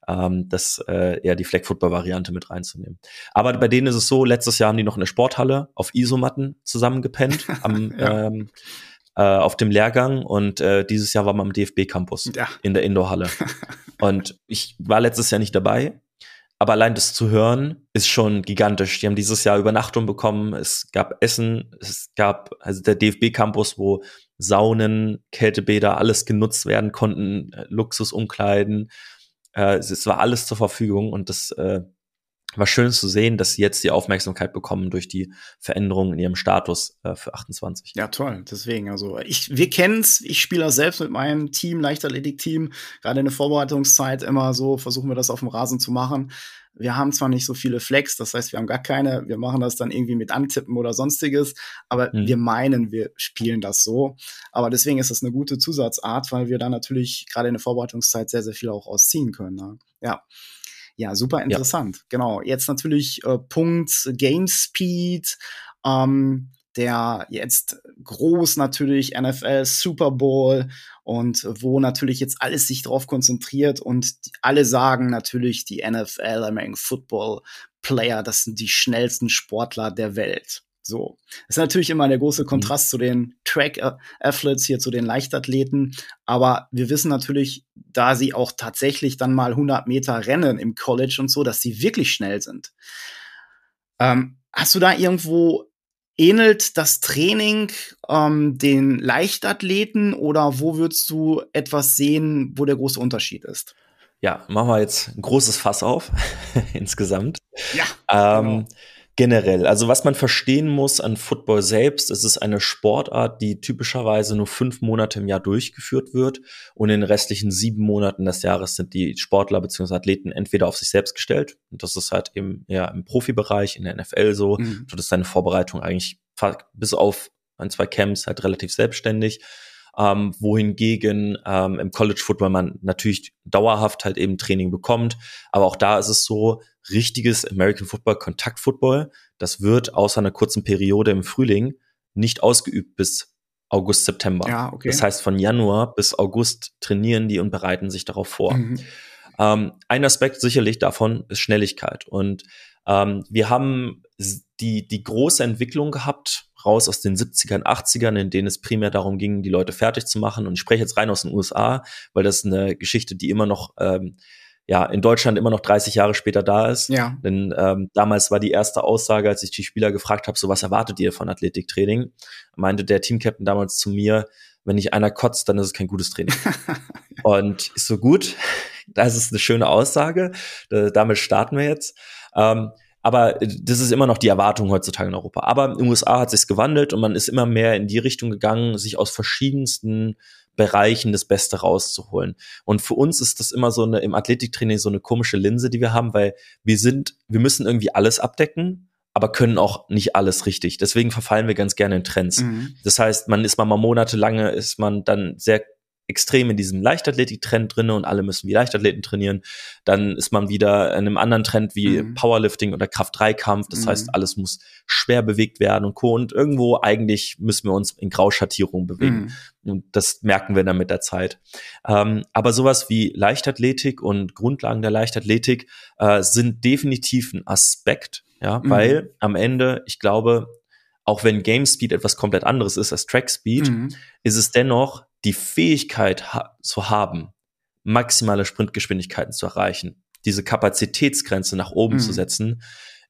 ähm, das äh, eher die Flag Football Variante mit reinzunehmen. Aber bei denen ist es so, letztes Jahr haben die noch in der Sporthalle auf Isomatten zusammengepennt am ja. ähm, äh, auf dem Lehrgang und äh, dieses Jahr war man am DFB Campus ja. in der Indoor-Halle. und ich war letztes Jahr nicht dabei, aber allein das zu hören ist schon gigantisch. Die haben dieses Jahr Übernachtung bekommen. Es gab Essen. Es gab also der DFB Campus, wo Saunen, Kältebäder, alles genutzt werden konnten, äh, Luxusumkleiden. Äh, es war alles zur Verfügung und das äh, war schön zu sehen, dass sie jetzt die Aufmerksamkeit bekommen durch die Veränderungen in ihrem Status äh, für 28. Ja, toll. Deswegen, also ich, wir kennen's. Ich spiele das selbst mit meinem Team, Leichtathletik-Team. Gerade in der Vorbereitungszeit immer so versuchen wir das auf dem Rasen zu machen. Wir haben zwar nicht so viele Flex, das heißt, wir haben gar keine. Wir machen das dann irgendwie mit Antippen oder sonstiges, aber mhm. wir meinen, wir spielen das so. Aber deswegen ist das eine gute Zusatzart, weil wir da natürlich gerade in der Vorbereitungszeit sehr, sehr viel auch ausziehen können. Ne? Ja. Ja, super interessant. Ja. Genau. Jetzt natürlich äh, Punkt Game Speed. Ähm, der jetzt groß natürlich NFL Super Bowl und wo natürlich jetzt alles sich drauf konzentriert und alle sagen natürlich die NFL American Football Player, das sind die schnellsten Sportler der Welt. So. Das ist natürlich immer der große mhm. Kontrast mhm. zu den Track Athletes hier, zu den Leichtathleten. Aber wir wissen natürlich, da sie auch tatsächlich dann mal 100 Meter rennen im College und so, dass sie wirklich schnell sind. Ähm, hast du da irgendwo ähnelt das Training ähm, den Leichtathleten oder wo würdest du etwas sehen, wo der große Unterschied ist? Ja, machen wir jetzt ein großes Fass auf insgesamt. Ja. Ähm, genau generell. Also was man verstehen muss an Football selbst, es ist eine Sportart, die typischerweise nur fünf Monate im Jahr durchgeführt wird und in den restlichen sieben Monaten des Jahres sind die Sportler bzw. Athleten entweder auf sich selbst gestellt und das ist halt eben ja im Profibereich, in der NFL so, mhm. dort ist deine Vorbereitung eigentlich bis auf ein, zwei Camps halt relativ selbstständig ähm, wohingegen ähm, im College Football man natürlich dauerhaft halt eben Training bekommt. Aber auch da ist es so, richtiges American Football, Kontakt Football, das wird außer einer kurzen Periode im Frühling nicht ausgeübt bis August, September. Ja, okay. Das heißt, von Januar bis August trainieren die und bereiten sich darauf vor. Mhm. Ähm, ein Aspekt sicherlich davon ist Schnelligkeit. Und ähm, wir haben die, die große Entwicklung gehabt raus aus den 70ern, 80ern, in denen es primär darum ging, die Leute fertig zu machen. Und ich spreche jetzt rein aus den USA, weil das ist eine Geschichte, die immer noch ähm, ja, in Deutschland immer noch 30 Jahre später da ist. Ja. Denn ähm, damals war die erste Aussage, als ich die Spieler gefragt habe, so was erwartet ihr von Athletiktraining, meinte der Teamcaptain damals zu mir, wenn nicht einer kotzt, dann ist es kein gutes Training. und ist so gut, das ist eine schöne Aussage, damit starten wir jetzt. Ähm, aber äh, das ist immer noch die Erwartung heutzutage in Europa. Aber in den USA hat sich's gewandelt und man ist immer mehr in die Richtung gegangen, sich aus verschiedensten Bereichen das Beste rauszuholen. Und für uns ist das immer so eine im Athletiktraining so eine komische Linse, die wir haben, weil wir sind, wir müssen irgendwie alles abdecken, aber können auch nicht alles richtig. Deswegen verfallen wir ganz gerne in Trends. Mhm. Das heißt, man ist mal, mal monatelange, ist man dann sehr extrem in diesem Leichtathletik-Trend drinne und alle müssen wie Leichtathleten trainieren. Dann ist man wieder in einem anderen Trend wie Mhm. Powerlifting oder Kraft-3-Kampf. Das Mhm. heißt, alles muss schwer bewegt werden und Co. Und irgendwo eigentlich müssen wir uns in Grauschattierung bewegen. Mhm. Und das merken wir dann mit der Zeit. Ähm, aber sowas wie Leichtathletik und Grundlagen der Leichtathletik äh, sind definitiv ein Aspekt, ja, Mhm. weil am Ende, ich glaube, auch wenn Game Speed etwas komplett anderes ist als Track Speed, Mhm. ist es dennoch die Fähigkeit ha zu haben, maximale Sprintgeschwindigkeiten zu erreichen, diese Kapazitätsgrenze nach oben Mhm. zu setzen,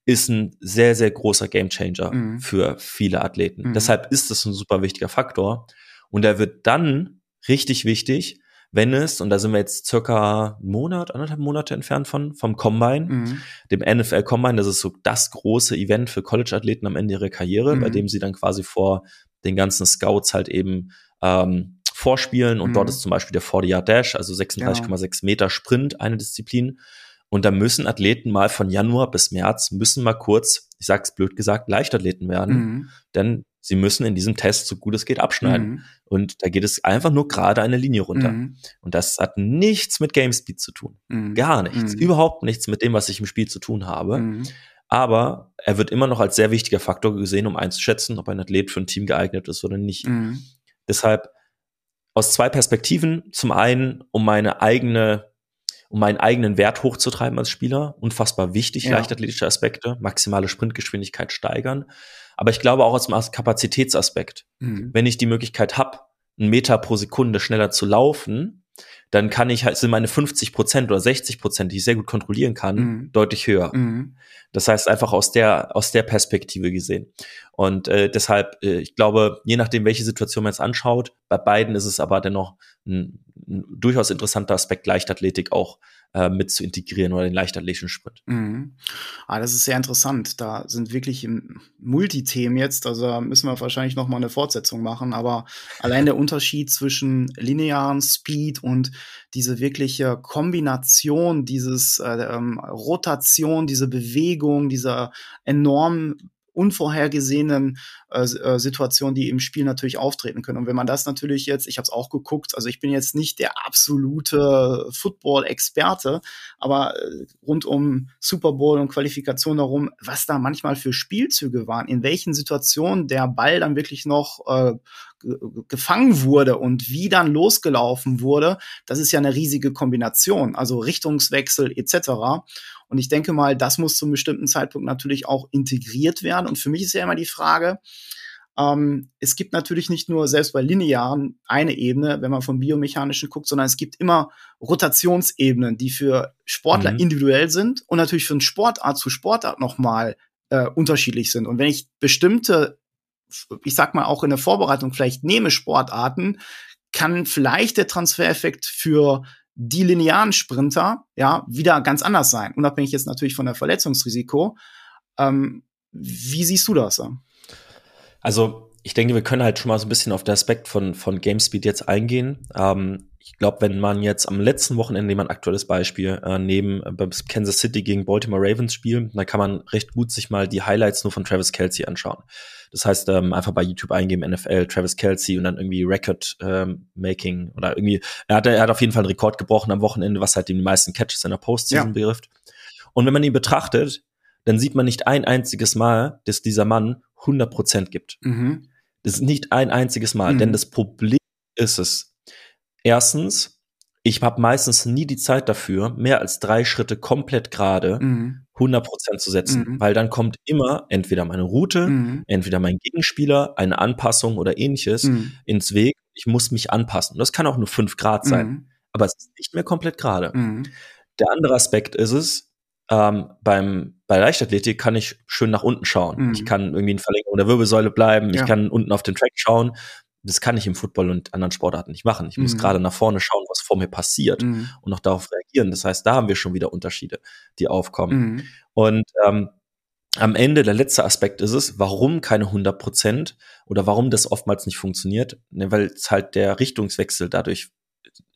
ist ein sehr, sehr großer Gamechanger Mhm. für viele Athleten. Mhm. Deshalb ist es ein super wichtiger Faktor. Und er wird dann richtig wichtig, wenn es, und da sind wir jetzt circa einen Monat, anderthalb Monate entfernt von, vom Combine, Mhm. dem NFL Combine, das ist so das große Event für College-Athleten am Ende ihrer Karriere, Mhm. bei dem sie dann quasi vor den ganzen Scouts halt eben ähm, vorspielen. Und Mhm. dort ist zum Beispiel der 40-Yard-Dash, also 36,6 Meter Sprint, eine Disziplin. Und da müssen Athleten mal von Januar bis März, müssen mal kurz, ich sag's blöd gesagt, Leichtathleten werden, Mhm. denn sie müssen in diesem Test so gut es geht abschneiden. Mhm. Und da geht es einfach nur gerade eine Linie runter. Mhm. Und das hat nichts mit Gamespeed zu tun. Mhm. Gar nichts. Mhm. Überhaupt nichts mit dem, was ich im Spiel zu tun habe. Mhm. Aber er wird immer noch als sehr wichtiger Faktor gesehen, um einzuschätzen, ob ein Athlet für ein Team geeignet ist oder nicht. Mhm. Deshalb aus zwei Perspektiven. Zum einen, um meine eigene, um meinen eigenen Wert hochzutreiben als Spieler. Unfassbar wichtig, Ja. leichtathletische Aspekte, maximale Sprintgeschwindigkeit steigern. Aber ich glaube auch aus dem Kapazitätsaspekt. Mhm. Wenn ich die Möglichkeit habe, einen Meter pro Sekunde schneller zu laufen, dann kann ich halt, sind meine 50 Prozent oder 60 Prozent, die ich sehr gut kontrollieren kann, Mhm. deutlich höher. Mhm. Das heißt einfach aus der aus der Perspektive gesehen. Und äh, deshalb, äh, ich glaube, je nachdem, welche Situation man jetzt anschaut, bei beiden ist es aber dennoch ein, ein durchaus interessanter Aspekt, Leichtathletik auch äh, mit zu integrieren oder den leichtathletischen Sprint. Mhm. Ah, das ist sehr interessant. Da sind wirklich im Multithemen jetzt. Also da müssen wir wahrscheinlich noch mal eine Fortsetzung machen. Aber allein der Unterschied zwischen linearen Speed und diese wirkliche Kombination, dieses äh, ähm, Rotation, diese Bewegung, dieser enorm unvorhergesehenen äh, äh, Situationen, die im Spiel natürlich auftreten können. Und wenn man das natürlich jetzt, ich habe es auch geguckt, also ich bin jetzt nicht der absolute Football-Experte, aber äh, rund um Super Bowl und Qualifikation darum, was da manchmal für Spielzüge waren, in welchen Situationen der Ball dann wirklich noch äh, ge- gefangen wurde und wie dann losgelaufen wurde, das ist ja eine riesige Kombination, also Richtungswechsel etc. Und ich denke mal, das muss zum bestimmten Zeitpunkt natürlich auch integriert werden. Und für mich ist ja immer die Frage, ähm, es gibt natürlich nicht nur selbst bei linearen eine Ebene, wenn man vom biomechanischen guckt, sondern es gibt immer Rotationsebenen, die für Sportler Mhm. individuell sind und natürlich von Sportart zu Sportart nochmal äh, unterschiedlich sind. Und wenn ich bestimmte, ich sag mal auch in der Vorbereitung vielleicht nehme Sportarten, kann vielleicht der Transfereffekt für die linearen Sprinter ja wieder ganz anders sein, unabhängig jetzt natürlich von der Verletzungsrisiko. Ähm, wie siehst du das? Sam? Also ich denke, wir können halt schon mal so ein bisschen auf den Aspekt von, von GameSpeed jetzt eingehen. Ähm, ich glaube, wenn man jetzt am letzten Wochenende, nehmen wir ein aktuelles Beispiel, äh, neben äh, beim Kansas City gegen Baltimore Ravens Spiel, dann kann man recht gut sich mal die Highlights nur von Travis Kelsey anschauen. Das heißt, ähm, einfach bei YouTube eingeben, NFL, Travis Kelsey und dann irgendwie Record ähm, Making oder irgendwie, er hat, er hat auf jeden Fall einen Rekord gebrochen am Wochenende, was halt die meisten Catches in der Postseason Ja. betrifft. Und wenn man ihn betrachtet, dann sieht man nicht ein einziges Mal, dass dieser Mann 100% gibt. Mhm. Das ist nicht ein einziges Mal, Mhm. denn das Problem ist es. Erstens, ich habe meistens nie die Zeit dafür, mehr als drei Schritte komplett gerade Mhm. 100% zu setzen, Mhm. weil dann kommt immer entweder meine Route, Mhm. entweder mein Gegenspieler, eine Anpassung oder ähnliches Mhm. ins Weg. Ich muss mich anpassen. Das kann auch nur fünf Grad sein, Mhm. aber es ist nicht mehr komplett gerade. Mhm. Der andere Aspekt ist es, ähm, beim, bei Leichtathletik kann ich schön nach unten schauen. Mhm. Ich kann irgendwie in Verlängerung der Wirbelsäule bleiben. Ja. Ich kann unten auf den Track schauen. Das kann ich im Football und anderen Sportarten nicht machen. Ich muss Mhm. gerade nach vorne schauen, was vor mir passiert Mhm. und noch darauf reagieren. Das heißt, da haben wir schon wieder Unterschiede, die aufkommen. Mhm. Und ähm, am Ende, der letzte Aspekt ist es, warum keine 100 Prozent oder warum das oftmals nicht funktioniert, ne, weil es halt der Richtungswechsel dadurch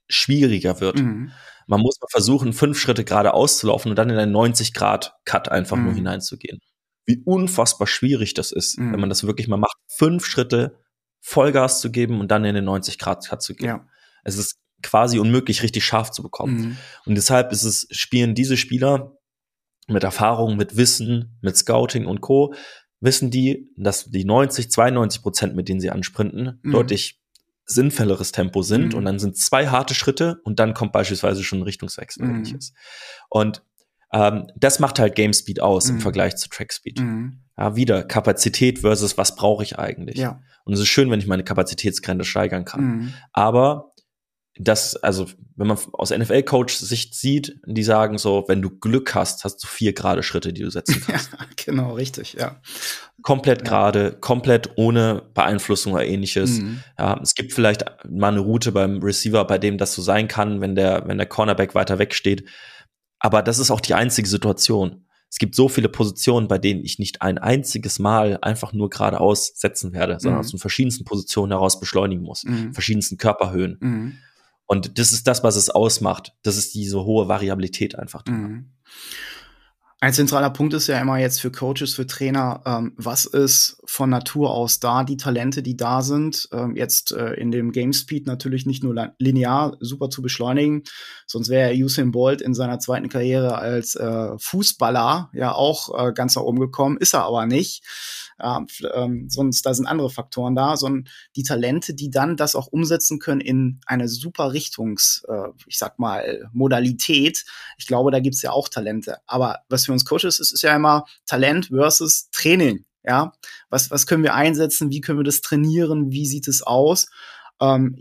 schwieriger wird. Mhm. Man muss mal versuchen, fünf Schritte geradeaus zu laufen und dann in einen 90-Grad-Cut einfach nur Mhm. hineinzugehen. Wie unfassbar schwierig das ist, Mhm. wenn man das wirklich mal macht, fünf Schritte Vollgas zu geben und dann in den 90-Grad-Cut zu gehen. Ja. Es ist quasi unmöglich, richtig scharf zu bekommen. Mhm. Und deshalb ist es, spielen diese Spieler mit Erfahrung, mit Wissen, mit Scouting und Co., wissen die, dass die 90, 92 Prozent, mit denen sie ansprinten, Mhm. deutlich sinnvolleres Tempo sind. Mhm. Und dann sind zwei harte Schritte und dann kommt beispielsweise schon ein Richtungswechsel Mhm. ähnliches. Und ähm, das macht halt Game Speed aus im Mhm. Vergleich zu Track Speed. Mhm. Ja, wieder Kapazität versus was brauche ich eigentlich. Ja. Und es ist schön, wenn ich meine Kapazitätsgrenze steigern kann. Mhm. Aber das, also, wenn man aus NFL-Coach-Sicht sieht, die sagen so, wenn du Glück hast, hast du vier gerade Schritte, die du setzen Ja, kannst. genau, richtig, ja. komplett Ja. gerade, komplett ohne Beeinflussung oder ähnliches. Mhm. Ja, es gibt vielleicht mal eine Route beim Receiver, bei dem das so sein kann, wenn der, wenn der Cornerback weiter weg steht. Aber das ist auch die einzige Situation. Es gibt so viele Positionen, bei denen ich nicht ein einziges Mal einfach nur geradeaus setzen werde, sondern Mhm. aus den verschiedensten Positionen heraus beschleunigen muss. Mhm. Verschiedensten Körperhöhen. Und das ist das, was es ausmacht. Das ist diese hohe Variabilität einfach. Mhm. Ein zentraler Punkt ist ja immer jetzt für Coaches, für Trainer, ähm, was ist von Natur aus da, die Talente, die da sind, ähm, jetzt äh, in dem Game Speed natürlich nicht nur linear super zu beschleunigen, sonst wäre Usain Bolt in seiner zweiten Karriere als äh, Fußballer ja auch äh, ganz nach oben gekommen, ist er aber nicht. Ähm, sonst da sind andere Faktoren da, sondern die Talente, die dann das auch umsetzen können in eine super Richtungs, äh, ich sag mal, Modalität. Ich glaube, da gibt's ja auch Talente. Aber was für uns Coaches ist, ist ja immer Talent versus Training. Ja, was, was können wir einsetzen? Wie können wir das trainieren? Wie sieht es aus? Ähm,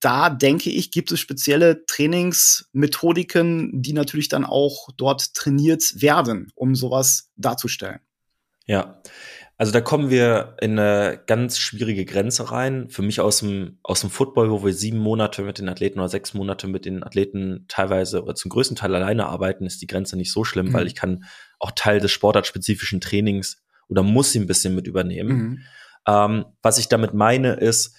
da denke ich, gibt es spezielle Trainingsmethodiken, die natürlich dann auch dort trainiert werden, um sowas darzustellen. Ja. Also da kommen wir in eine ganz schwierige Grenze rein. Für mich aus dem, aus dem Football, wo wir sieben Monate mit den Athleten oder sechs Monate mit den Athleten teilweise oder zum größten Teil alleine arbeiten, ist die Grenze nicht so schlimm, Mhm. weil ich kann auch Teil des sportartspezifischen Trainings oder muss sie ein bisschen mit übernehmen. Mhm. Ähm, was ich damit meine, ist,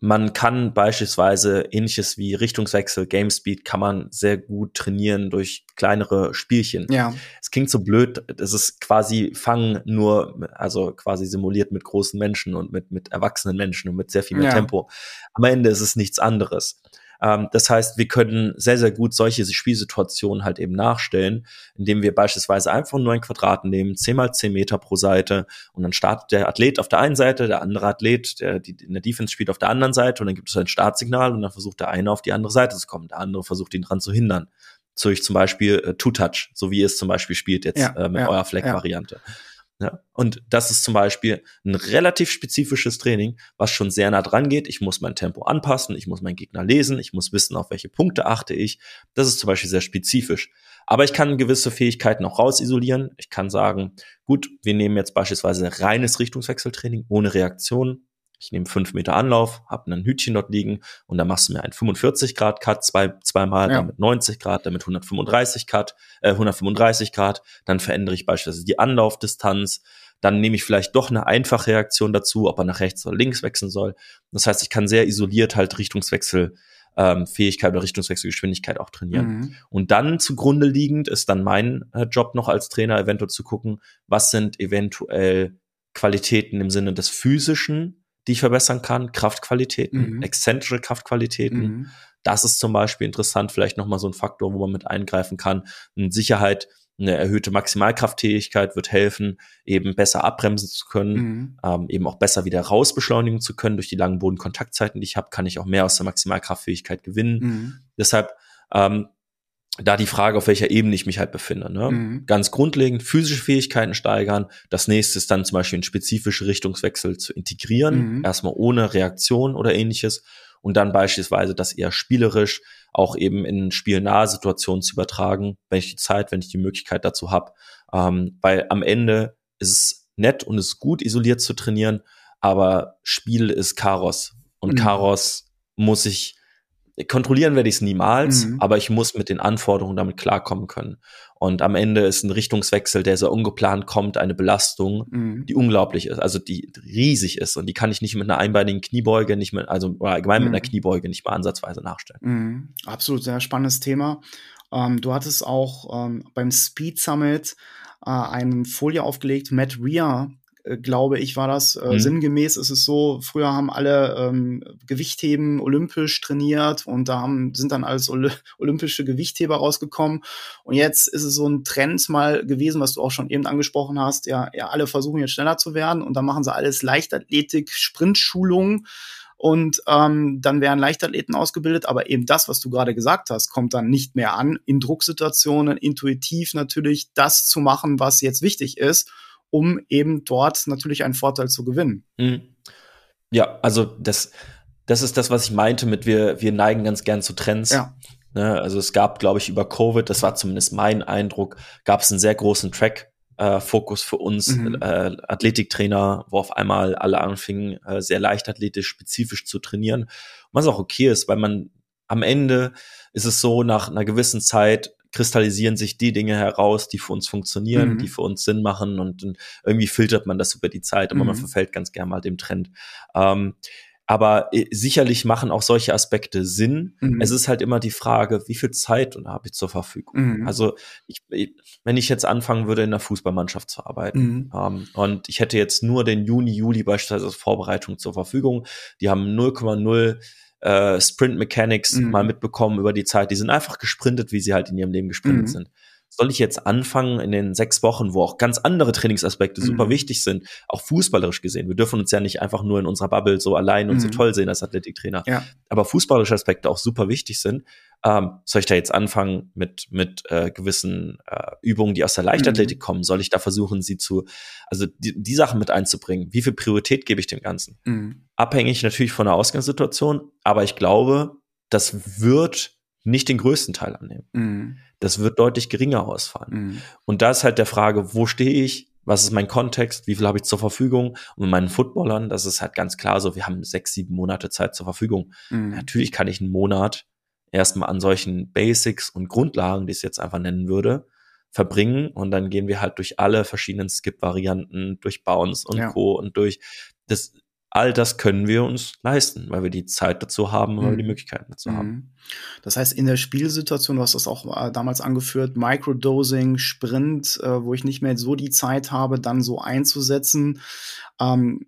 man kann beispielsweise ähnliches wie Richtungswechsel, Game Speed, kann man sehr gut trainieren durch kleinere Spielchen. Ja. Es klingt so blöd, das ist quasi Fangen nur, also quasi simuliert mit großen Menschen und mit, mit erwachsenen Menschen und mit sehr viel mehr Ja. Tempo. Am Ende ist es nichts anderes. Ähm, das heißt, wir können sehr, sehr gut solche Spielsituationen halt eben nachstellen, indem wir beispielsweise einfach nur ein Quadrat nehmen, 10 mal 10 Meter pro Seite und dann startet der Athlet auf der einen Seite, der andere Athlet, der die in der Defense spielt, auf der anderen Seite und dann gibt es ein Startsignal und dann versucht der eine auf die andere Seite zu kommen, der andere versucht ihn dran zu hindern. Durch zum Beispiel äh, Two-Touch, so wie ihr es zum Beispiel spielt jetzt Ja, äh, mit ja, eurer Fleck-Variante. Ja, und das ist zum Beispiel ein relativ spezifisches Training, was schon sehr nah dran geht. Ich muss mein Tempo anpassen, ich muss meinen Gegner lesen, ich muss wissen, auf welche Punkte achte ich. Das ist zum Beispiel sehr spezifisch. Aber ich kann gewisse Fähigkeiten auch rausisolieren. Ich kann sagen, gut, wir nehmen jetzt beispielsweise reines Richtungswechseltraining ohne Reaktion. Ich nehme fünf Meter Anlauf, habe ein Hütchen dort liegen und dann machst du mir einen 45 Grad Cut zwei, zweimal, Ja. dann mit 90 Grad, dann mit 135 Cut, äh, 135 Grad. Dann verändere ich beispielsweise die Anlaufdistanz. Dann nehme ich vielleicht doch eine Einfachreaktion dazu, ob er nach rechts oder links wechseln soll. Das heißt, ich kann sehr isoliert halt Richtungswechsel ähm, Fähigkeit oder Richtungswechselgeschwindigkeit auch trainieren. Mhm. Und dann zugrunde liegend ist dann mein äh, Job noch als Trainer eventuell zu gucken, was sind eventuell Qualitäten im Sinne des physischen, die ich verbessern kann, Kraftqualitäten, Mhm. exzentrische Kraftqualitäten. Mhm. Das ist zum Beispiel interessant, vielleicht nochmal so ein Faktor, wo man mit eingreifen kann. Und Sicherheit, eine erhöhte Maximalkraftfähigkeit wird helfen, eben besser abbremsen zu können, Mhm. ähm, eben auch besser wieder rausbeschleunigen zu können. Durch die langen Bodenkontaktzeiten, die ich habe, kann ich auch mehr aus der Maximalkraftfähigkeit gewinnen. Mhm. Deshalb ähm, da die Frage, auf welcher Ebene ich mich halt befinde. Ne? Mhm. Ganz grundlegend physische Fähigkeiten steigern. Das nächste ist dann zum Beispiel einen spezifischen Richtungswechsel zu integrieren. Mhm. Erstmal ohne Reaktion oder ähnliches. Und dann beispielsweise das eher spielerisch auch eben in spielnahe Situationen zu übertragen, wenn ich die Zeit, wenn ich die Möglichkeit dazu habe. Ähm, weil am Ende ist es nett und es ist gut, isoliert zu trainieren, aber Spiel ist Chaos. Und Mhm. Chaos muss ich kontrollieren werde ich es niemals, Mhm. aber ich muss mit den Anforderungen damit klarkommen können. Und am Ende ist ein Richtungswechsel, der sehr ungeplant kommt, eine Belastung, Mhm. die unglaublich ist, also die riesig ist und die kann ich nicht mit einer einbeinigen Kniebeuge, nicht mit, also allgemein mit Mhm. einer Kniebeuge nicht mal ansatzweise nachstellen. Mhm. Absolut sehr spannendes Thema. Ähm, du hattest auch ähm, beim Speed Summit äh, eine Folie aufgelegt. Matt äh, glaube ich, war das. Äh, Mhm. Sinngemäß ist es so, früher haben alle ähm, Gewichtheben olympisch trainiert und da haben, sind dann alles Oly olympische Gewichtheber rausgekommen. Und jetzt ist es so ein Trend mal gewesen, was du auch schon eben angesprochen hast. Ja, ja, alle versuchen jetzt schneller zu werden und dann machen sie alles Leichtathletik, Sprintschulungen und ähm, dann werden Leichtathleten ausgebildet, aber eben das, was du gerade gesagt hast, kommt dann nicht mehr an, in Drucksituationen intuitiv natürlich das zu machen, was jetzt wichtig ist, um eben dort natürlich einen Vorteil zu gewinnen. Mhm. Ja, also das, das ist das, was ich meinte mit wir, wir neigen ganz gern zu Trends. Ja. Ne, also es gab, glaube ich, über Covid, das war zumindest mein Eindruck, gab es einen sehr großen Track. Äh, Fokus für uns Mhm. äh, Athletiktrainer, wo auf einmal alle anfingen, äh, sehr leichtathletisch spezifisch zu trainieren. Was auch okay ist, weil man am Ende ist es so, nach einer gewissen Zeit kristallisieren sich die Dinge heraus, die für uns funktionieren, Mhm. die für uns Sinn machen und, dann irgendwie filtert man das über die Zeit, aber man Mhm. verfällt ganz gern mal dem Trend. Ähm, aber äh, sicherlich machen auch solche Aspekte Sinn. Mhm. Es ist halt immer die Frage, wie viel Zeit habe ich zur Verfügung? Mhm. Also ich, ich, wenn ich jetzt anfangen würde, in der Fußballmannschaft zu arbeiten Mhm. ähm, und ich hätte jetzt nur den Juni, Juli beispielsweise als Vorbereitung zur Verfügung, die haben 0,0 äh, Sprint Mechanics Mhm. mal mitbekommen über die Zeit. Die sind einfach gesprintet, wie sie halt in ihrem Leben gesprintet Mhm. sind. Soll ich jetzt anfangen in den sechs Wochen, wo auch ganz andere Trainingsaspekte Mhm. super wichtig sind, auch fußballerisch gesehen. Wir dürfen uns ja nicht einfach nur in unserer Bubble so allein und so Mhm. toll sehen als Athletiktrainer. Ja. Aber fußballerische Aspekte auch super wichtig sind. Ähm, soll ich da jetzt anfangen mit, mit äh, gewissen äh, Übungen, die aus der Leichtathletik Mhm. kommen? Soll ich da versuchen, sie zu, also die, die Sachen mit einzubringen? Wie viel Priorität gebe ich dem Ganzen? Mhm. Abhängig natürlich von der Ausgangssituation, aber ich glaube, das wird nicht den größten Teil annehmen. Mhm. Das wird deutlich geringer ausfallen. Mhm. Und da ist halt der Frage, wo stehe ich? Was ist mein Kontext? Wie viel habe ich zur Verfügung? Und mit meinen Footballern, das ist halt ganz klar so, wir haben sechs, sieben Monate Zeit zur Verfügung. Mhm. Natürlich kann ich einen Monat erstmal an solchen Basics und Grundlagen, die ich es jetzt einfach nennen würde, verbringen und dann gehen wir halt durch alle verschiedenen Skip-Varianten, durch Bounce und Ja. Co. und durch das, all das können wir uns leisten, weil wir die Zeit dazu haben, weil wir die Mhm. Möglichkeiten dazu haben. Mhm. Das heißt, in der Spielsituation, du hast das auch äh, damals angeführt, Microdosing, Sprint, äh, wo ich nicht mehr so die Zeit habe, dann so einzusetzen. Ähm,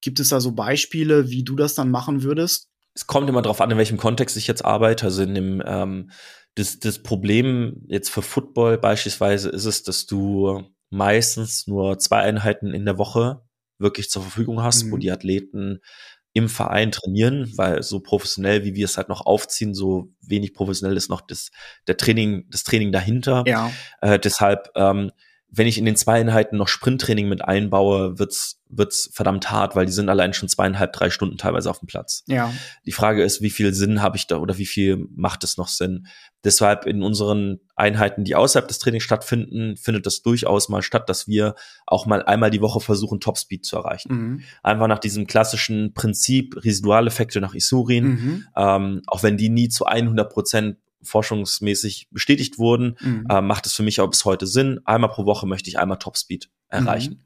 gibt es da so Beispiele, wie du das dann machen würdest? es kommt immer darauf an, in welchem Kontext ich jetzt arbeite. Also in dem ähm, das, das Problem jetzt für Football beispielsweise ist es, dass du meistens nur zwei Einheiten in der Woche wirklich zur Verfügung hast, wo Mhm. die Athleten im Verein trainieren, weil so professionell, wie wir es halt noch aufziehen, so wenig professionell ist noch das, der Training, das Training dahinter. Ja. Äh, deshalb, ähm, wenn ich in den zwei Einheiten noch Sprinttraining mit einbaue, wird's, wird's verdammt hart, weil die sind allein schon zweieinhalb, drei Stunden teilweise auf dem Platz. Ja. Die Frage ist, wie viel Sinn habe ich da oder wie viel macht es noch Sinn? Deshalb in unseren Einheiten, die außerhalb des Trainings stattfinden, findet das durchaus mal statt, dass wir auch mal einmal die Woche versuchen, Topspeed zu erreichen. Mhm. Einfach nach diesem klassischen Prinzip Residualeffekte nach Isurin, Mhm. ähm, auch wenn die nie zu 100 Prozent forschungsmäßig bestätigt wurden, Mhm. äh, macht es für mich auch bis heute Sinn. Einmal pro Woche möchte ich einmal Topspeed erreichen. Mhm.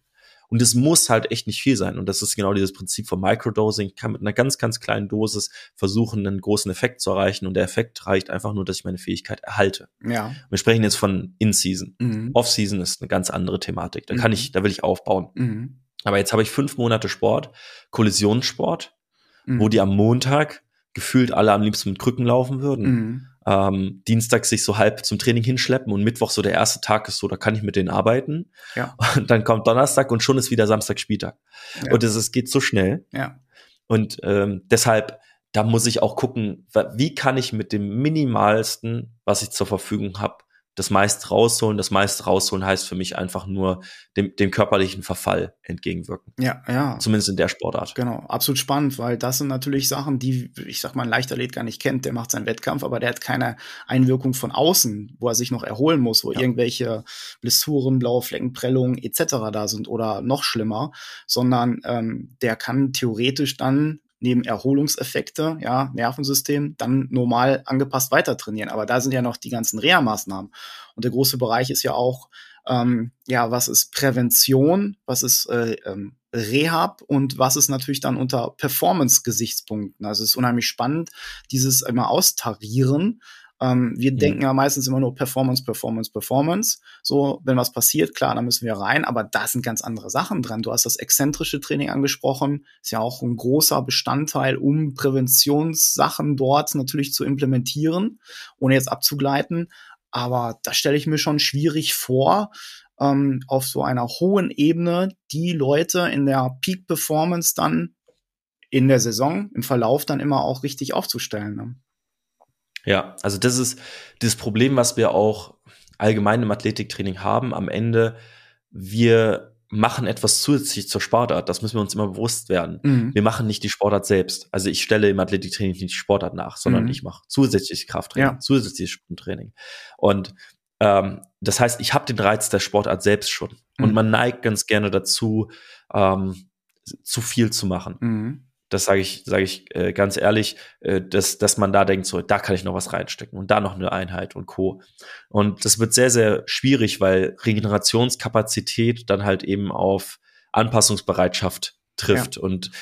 Und es muss halt echt nicht viel sein. Und das ist genau dieses Prinzip von Microdosing. Ich kann mit einer ganz, ganz kleinen Dosis versuchen, einen großen Effekt zu erreichen. Und der Effekt reicht einfach nur, dass ich meine Fähigkeit erhalte. Ja. Wir sprechen jetzt von In-Season. Mhm. Off-Season ist eine ganz andere Thematik. Da kann Mhm. ich, da will ich aufbauen. Mhm. Aber jetzt habe ich fünf Monate Sport, Kollisionssport, Mhm. wo die am Montag gefühlt alle am liebsten mit Krücken laufen würden Mhm. Ähm, Dienstag sich so halb zum Training hinschleppen und Mittwoch so der erste Tag ist so, da kann ich mit denen arbeiten. Ja. Und dann kommt Donnerstag und schon ist wieder Samstag Spieltag. Ja. Und es geht so schnell. Ja. Und ähm, deshalb, da muss ich auch gucken, wie kann ich mit dem minimalsten, was ich zur Verfügung habe, das meiste rausholen. Das meiste rausholen heißt für mich einfach nur dem, dem körperlichen Verfall entgegenwirken. Ja, ja. Zumindest in der Sportart. Genau, absolut spannend, weil das sind natürlich Sachen, die, ich sag mal, ein Leichtathlet gar nicht kennt. Der macht seinen Wettkampf, aber der hat keine Einwirkung von außen, wo er sich noch erholen muss, wo Ja. irgendwelche Blessuren, blaue Flecken, Prellungen etc. da sind oder noch schlimmer, sondern ähm, der kann theoretisch dann neben Erholungseffekte, ja, Nervensystem, dann normal angepasst weiter trainieren. Aber da sind ja noch die ganzen Reha-Maßnahmen. Und der große Bereich ist ja auch, ähm, ja, was ist Prävention, was ist äh, ähm, Rehab und was ist natürlich dann unter Performance-Gesichtspunkten. Also es ist unheimlich spannend, dieses immer austarieren. Ähm, wir mhm. denken ja meistens immer nur Performance, Performance, Performance. So, wenn was passiert, klar, dann müssen wir rein, aber da sind ganz andere Sachen dran. Du hast das exzentrische Training angesprochen, ist ja auch ein großer Bestandteil, um Präventionssachen dort natürlich zu implementieren, ohne jetzt abzugleiten. Aber da stelle ich mir schon schwierig vor, ähm, auf so einer hohen Ebene die Leute in der Peak Performance dann in der Saison, im Verlauf dann immer auch richtig aufzustellen. Ne? Ja, also das ist das Problem, was wir auch allgemein im Athletiktraining haben. Am Ende, wir machen etwas zusätzlich zur Sportart. Das müssen wir uns immer bewusst werden. Mhm. Wir machen nicht die Sportart selbst. Also ich stelle im Athletiktraining nicht die Sportart nach, sondern mhm. ich mache zusätzliches Krafttraining, ja. zusätzliches Sprinttraining. Und ähm, das heißt, ich habe den Reiz der Sportart selbst schon. Mhm. Und man neigt ganz gerne dazu, ähm, zu viel zu machen. Das sage ich, sage ich äh, ganz ehrlich, äh, dass, dass man da denkt, so, da kann ich noch was reinstecken und da noch eine Einheit und Co. Und das wird sehr, sehr schwierig, weil Regenerationskapazität dann halt eben auf Anpassungsbereitschaft trifft. Ja. Und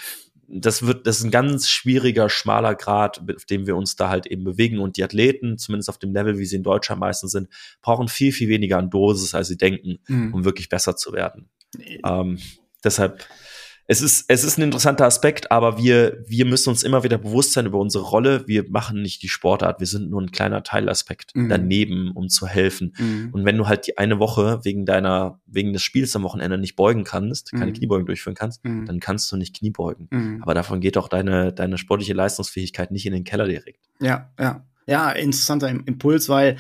das wird, das ist ein ganz schwieriger, schmaler Grad, auf dem wir uns da halt eben bewegen. Und die Athleten, zumindest auf dem Level, wie sie in Deutschland meistens sind, brauchen viel, viel weniger an Dosis, als sie denken, mhm. um wirklich besser zu werden. Nee. Ähm, deshalb es ist, es ist ein interessanter Aspekt, aber wir, wir müssen uns immer wieder bewusst sein über unsere Rolle. Wir machen nicht die Sportart, wir sind nur ein kleiner Teilaspekt mhm. daneben, um zu helfen. Mhm. Und wenn du halt die eine Woche wegen deiner, wegen des Spiels am Wochenende nicht beugen kannst, keine mhm. Kniebeugen durchführen kannst, mhm. dann kannst du nicht Kniebeugen. Mhm. Aber davon geht auch deine, deine sportliche Leistungsfähigkeit nicht in den Keller direkt. Ja, ja. Ja, interessanter Impuls, weil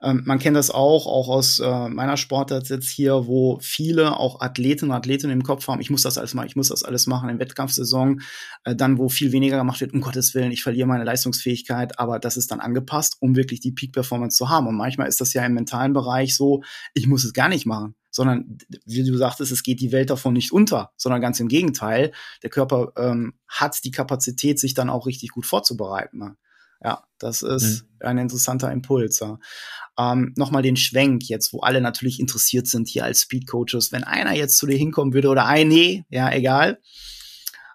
ähm, man kennt das auch, auch aus äh, meiner Sportart jetzt hier, wo viele auch Athletinnen und Athletinnen im Kopf haben, ich muss das alles machen, ich muss das alles machen in Wettkampfsaison, äh, dann wo viel weniger gemacht wird, um Gottes Willen, ich verliere meine Leistungsfähigkeit, aber das ist dann angepasst, um wirklich die Peak-Performance zu haben. Und manchmal ist das ja im mentalen Bereich so, ich muss es gar nicht machen sondern wie du sagtest, es geht die Welt davon nicht unter, sondern ganz im Gegenteil. Der Körper ähm, hat die Kapazität, sich dann auch richtig gut vorzubereiten. Ne? Ja, das ist mhm. ein interessanter Impuls. Ja. Ähm, Nochmal den Schwenk jetzt, wo alle natürlich interessiert sind hier als Speed Coaches. Wenn einer jetzt zu dir hinkommen würde oder ein, nee, ja, egal.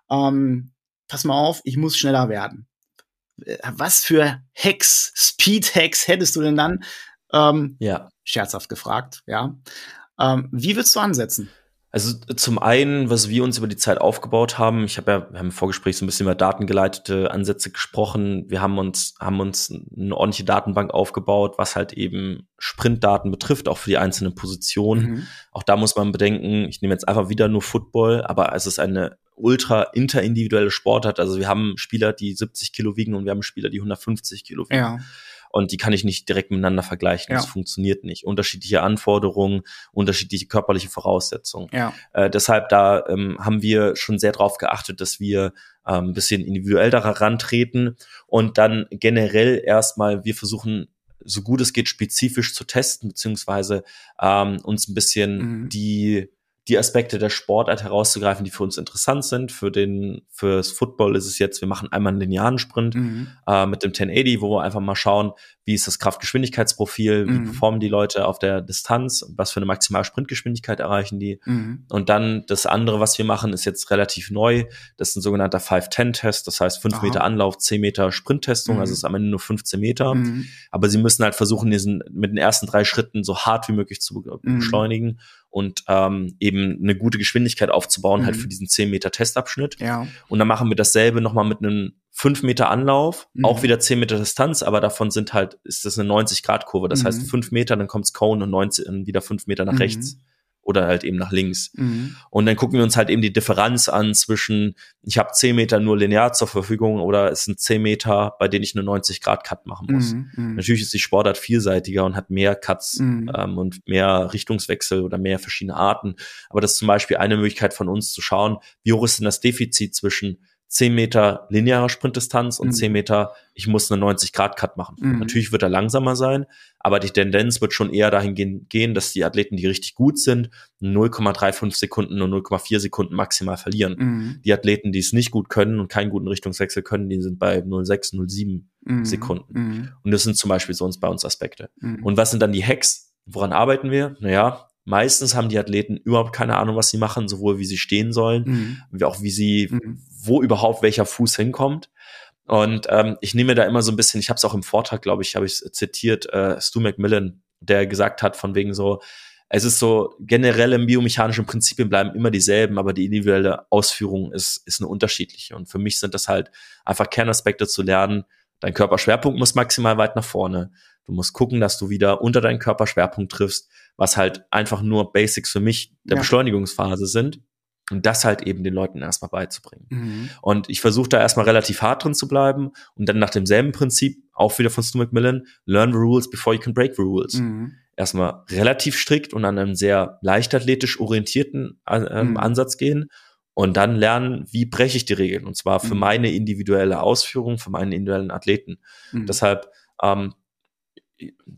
Ähm, pass mal auf, ich muss schneller werden. Äh, was für Hacks, Speed Hacks hättest du denn dann? Ähm, ja. Scherzhaft gefragt, ja. Ähm, wie willst du ansetzen? Also zum einen, was wir uns über die Zeit aufgebaut haben, ich habe ja, wir haben im Vorgespräch so ein bisschen über datengeleitete Ansätze gesprochen. Wir haben uns, haben uns eine ordentliche Datenbank aufgebaut, was halt eben Sprintdaten betrifft, auch für die einzelnen Positionen. Mhm. Auch da muss man bedenken, ich nehme jetzt einfach wieder nur Football, aber es ist eine ultra interindividuelle Sportart. Also wir haben Spieler, die 70 Kilo wiegen und wir haben Spieler, die 150 Kilo wiegen. Ja und die kann ich nicht direkt miteinander vergleichen. Ja. Das funktioniert nicht. Unterschiedliche Anforderungen, unterschiedliche körperliche Voraussetzungen. Ja. Äh, deshalb da ähm, haben wir schon sehr darauf geachtet, dass wir ähm, ein bisschen individuell daran treten und dann generell erstmal wir versuchen so gut es geht spezifisch zu testen beziehungsweise ähm, uns ein bisschen mhm. die die Aspekte der Sportart herauszugreifen, die für uns interessant sind. Für den, fürs Football ist es jetzt, wir machen einmal einen linearen Sprint mhm. äh, mit dem 1080, wo wir einfach mal schauen, wie ist das Kraftgeschwindigkeitsprofil, mhm. wie performen die Leute auf der Distanz, was für eine maximale Sprintgeschwindigkeit erreichen die. Mhm. Und dann das andere, was wir machen, ist jetzt relativ neu. Das ist ein sogenannter 5-10-Test, das heißt 5 Meter Anlauf, 10 Meter Sprinttestung, also mhm. ist am Ende nur 15 Meter. Mhm. Aber sie müssen halt versuchen, diesen mit den ersten drei Schritten so hart wie möglich zu mhm. beschleunigen und ähm, eben eine gute Geschwindigkeit aufzubauen, halt für diesen 10 Meter Testabschnitt. Ja. Und dann machen wir dasselbe nochmal mit einem 5 Meter Anlauf, mhm. auch wieder 10 Meter Distanz, aber davon sind halt, ist das eine 90-Grad-Kurve. Das mhm. heißt, 5 Meter, dann kommt's Cone und 19, wieder 5 Meter nach mhm. rechts oder halt eben nach links. Mhm. Und dann gucken wir uns halt eben die Differenz an zwischen, ich habe 10 Meter nur linear zur Verfügung oder es sind 10 Meter, bei denen ich eine 90-Grad-Cut machen muss. Mhm. mhm. Natürlich ist die Sportart vielseitiger und hat mehr Cuts mhm. ähm, und mehr Richtungswechsel oder mehr verschiedene Arten. Aber das ist zum Beispiel eine Möglichkeit von uns zu schauen, wie hoch ist denn das Defizit zwischen 10 Meter linearer Sprintdistanz und mhm. 10 Meter, ich muss eine 90-Grad-Cut machen. Mhm. Natürlich wird er langsamer sein, aber die Tendenz wird schon eher dahin gehen, gehen dass die Athleten, die richtig gut sind, 0,35 Sekunden und 0,4 Sekunden maximal verlieren. Mhm. Die Athleten, die es nicht gut können und keinen guten Richtungswechsel können, die sind bei 0,6, 0,7 mhm. Sekunden. Mhm. Und das sind zum Beispiel so uns bei uns Aspekte. Mhm. Und was sind dann die Hacks? Woran arbeiten wir? Naja, Meistens haben die Athleten überhaupt keine Ahnung, was sie machen, sowohl wie sie stehen sollen, mhm. wie auch wie sie, mhm. Wo überhaupt welcher Fuß hinkommt. Und ähm, ich nehme da immer so ein bisschen, ich habe es auch im Vortrag, glaube ich, habe ich zitiert, äh, Stu McMillan, der gesagt hat, von wegen so, es ist so, generelle biomechanischen Prinzipien bleiben immer dieselben, aber die individuelle Ausführung ist, ist eine unterschiedliche. Und für mich sind das halt einfach Kernaspekte zu lernen. Dein Körperschwerpunkt muss maximal weit nach vorne. Du musst gucken, dass du wieder unter deinen Körperschwerpunkt triffst, was halt einfach nur Basics für mich der ja. Beschleunigungsphase sind. Und das halt eben den Leuten erstmal beizubringen. Mhm. Und ich versuche da erstmal relativ hart drin zu bleiben und dann nach demselben Prinzip, auch wieder von Stu McMillan, learn the rules before you can break the rules. Mhm. Erstmal relativ strikt und an einem sehr leichtathletisch orientierten äh, mhm. Ansatz gehen und dann lernen, wie breche ich die Regeln. Und zwar für mhm. meine individuelle Ausführung, für meinen individuellen Athleten. Mhm. Deshalb ähm,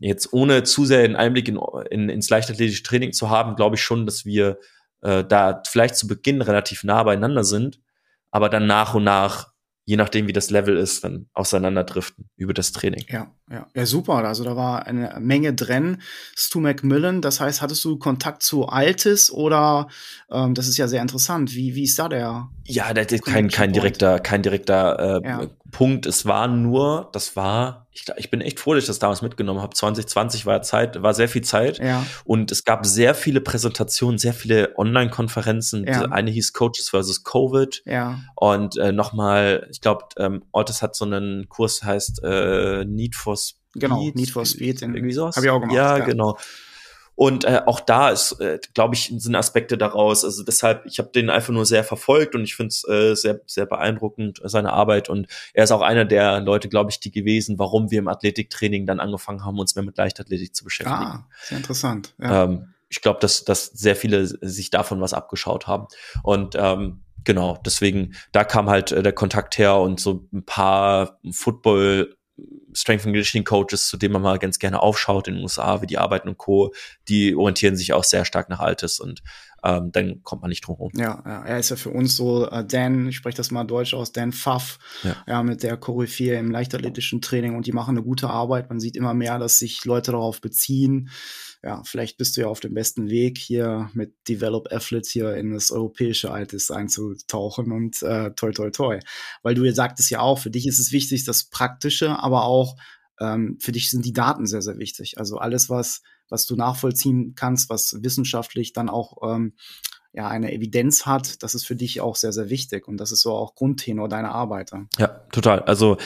jetzt ohne zu sehr einen Einblick in, in, ins leichtathletische Training zu haben, glaube ich schon, dass wir äh, da vielleicht zu Beginn relativ nah beieinander sind, aber dann nach und nach je nachdem, wie das Level ist, dann auseinanderdriften über das Training. Ja, ja, ja, super. Also da war eine Menge drin. Stu McMillan, das heißt, hattest du Kontakt zu Altis oder ähm, das ist ja sehr interessant. Wie, wie ist da der? Ja, der, der kein, kein direkter, kein direkter äh, ja. Punkt. Es war nur, das war ich, ich bin echt froh, dass ich das damals mitgenommen habe. 2020 war Zeit, war sehr viel Zeit. Ja. Und es gab sehr viele Präsentationen, sehr viele Online-Konferenzen. Ja. Eine hieß Coaches versus Covid. Ja. Und äh, nochmal, ich glaube, ähm, Ortes hat so einen Kurs, heißt äh, Need for. Genau, Need for Speed. Irgendwie sowas. Hab ich auch gemacht. Ja, ja. genau. Und äh, auch da ist, äh, glaube ich, sind Aspekte daraus. Also deshalb, ich habe den einfach nur sehr verfolgt und ich finde es äh, sehr, sehr beeindruckend, seine Arbeit. Und er ist auch einer der Leute, glaube ich, die gewesen, warum wir im Athletiktraining dann angefangen haben, uns mehr mit Leichtathletik zu beschäftigen. Ah, sehr interessant. Ja. Ähm, ich glaube, dass, dass sehr viele sich davon was abgeschaut haben. Und ähm, genau, deswegen, da kam halt äh, der Kontakt her und so ein paar Football Strength and Conditioning Coaches, zu denen man mal ganz gerne aufschaut in den USA, wie die arbeiten und Co., die orientieren sich auch sehr stark nach Altes und ähm, dann kommt man nicht drum herum. Ja, ja, er ist ja für uns so äh, Dan, ich spreche das mal deutsch aus, Dan Pfaff, ja, ja mit der Koryphäe im leichtathletischen Training und die machen eine gute Arbeit. Man sieht immer mehr, dass sich Leute darauf beziehen. Ja, vielleicht bist du ja auf dem besten Weg, hier mit Develop Athletes hier in das europäische Altes einzutauchen und äh, toi toi toi. Weil du sagtest ja auch, für dich ist es wichtig, das Praktische, aber auch ähm, für dich sind die Daten sehr, sehr wichtig. Also alles, was was du nachvollziehen kannst, was wissenschaftlich dann auch ähm, ja, eine Evidenz hat, das ist für dich auch sehr, sehr wichtig. Und das ist so auch Grundtenor deiner Arbeit. Ja, total. Also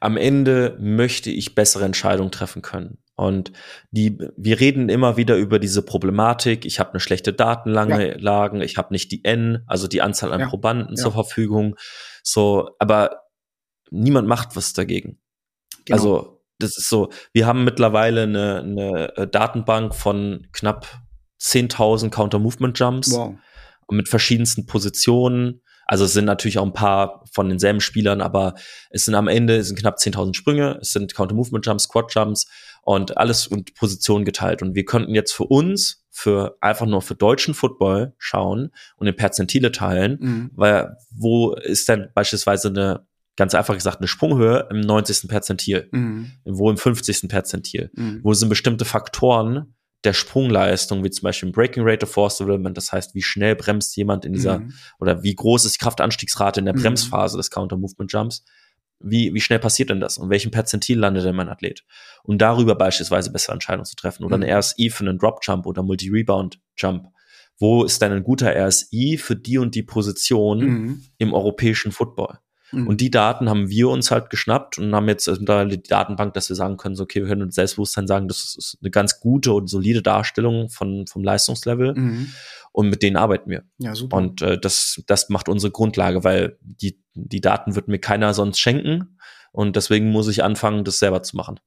am Ende möchte ich bessere Entscheidungen treffen können. Und die, wir reden immer wieder über diese Problematik. Ich habe eine schlechte Datenlage, ja. ich habe nicht die N, also die Anzahl an ja. Probanden ja. zur Verfügung. So, aber niemand macht was dagegen. Genau. Also das ist so, wir haben mittlerweile eine, eine äh, Datenbank von knapp 10.000 Counter-Movement-Jumps wow. mit verschiedensten Positionen. Also es sind natürlich auch ein paar von denselben Spielern, aber es sind am Ende es sind knapp 10.000 Sprünge, es sind Counter-Movement-Jumps, Squat-Jumps und alles und Positionen geteilt. Und wir könnten jetzt für uns, für einfach nur für deutschen Football schauen und in Perzentile teilen, mhm. weil wo ist denn beispielsweise eine ganz einfach gesagt eine Sprunghöhe im 90. Perzentil, mhm. wo im 50. Perzentil, mhm. wo sind bestimmte Faktoren der Sprungleistung, wie zum Beispiel Breaking Rate of Force Development, das heißt, wie schnell bremst jemand in dieser, mhm. oder wie groß ist die Kraftanstiegsrate in der mhm. Bremsphase des Counter-Movement-Jumps, wie, wie schnell passiert denn das? Und welchem Perzentil landet denn mein Athlet? Und darüber beispielsweise bessere Entscheidungen zu treffen. Oder eine mhm. RSI für einen Drop-Jump oder Multi-Rebound-Jump. Wo ist denn ein guter RSI für die und die Position mhm. im europäischen Football? Mhm. Und die Daten haben wir uns halt geschnappt und haben jetzt da die Datenbank, dass wir sagen können, so, okay, wir können uns Selbstbewusstsein sagen, das ist eine ganz gute und solide Darstellung von, vom Leistungslevel. Mhm. Und mit denen arbeiten wir. Ja, super. Und äh, das, das macht unsere Grundlage, weil die, die Daten wird mir keiner sonst schenken. Und deswegen muss ich anfangen, das selber zu machen.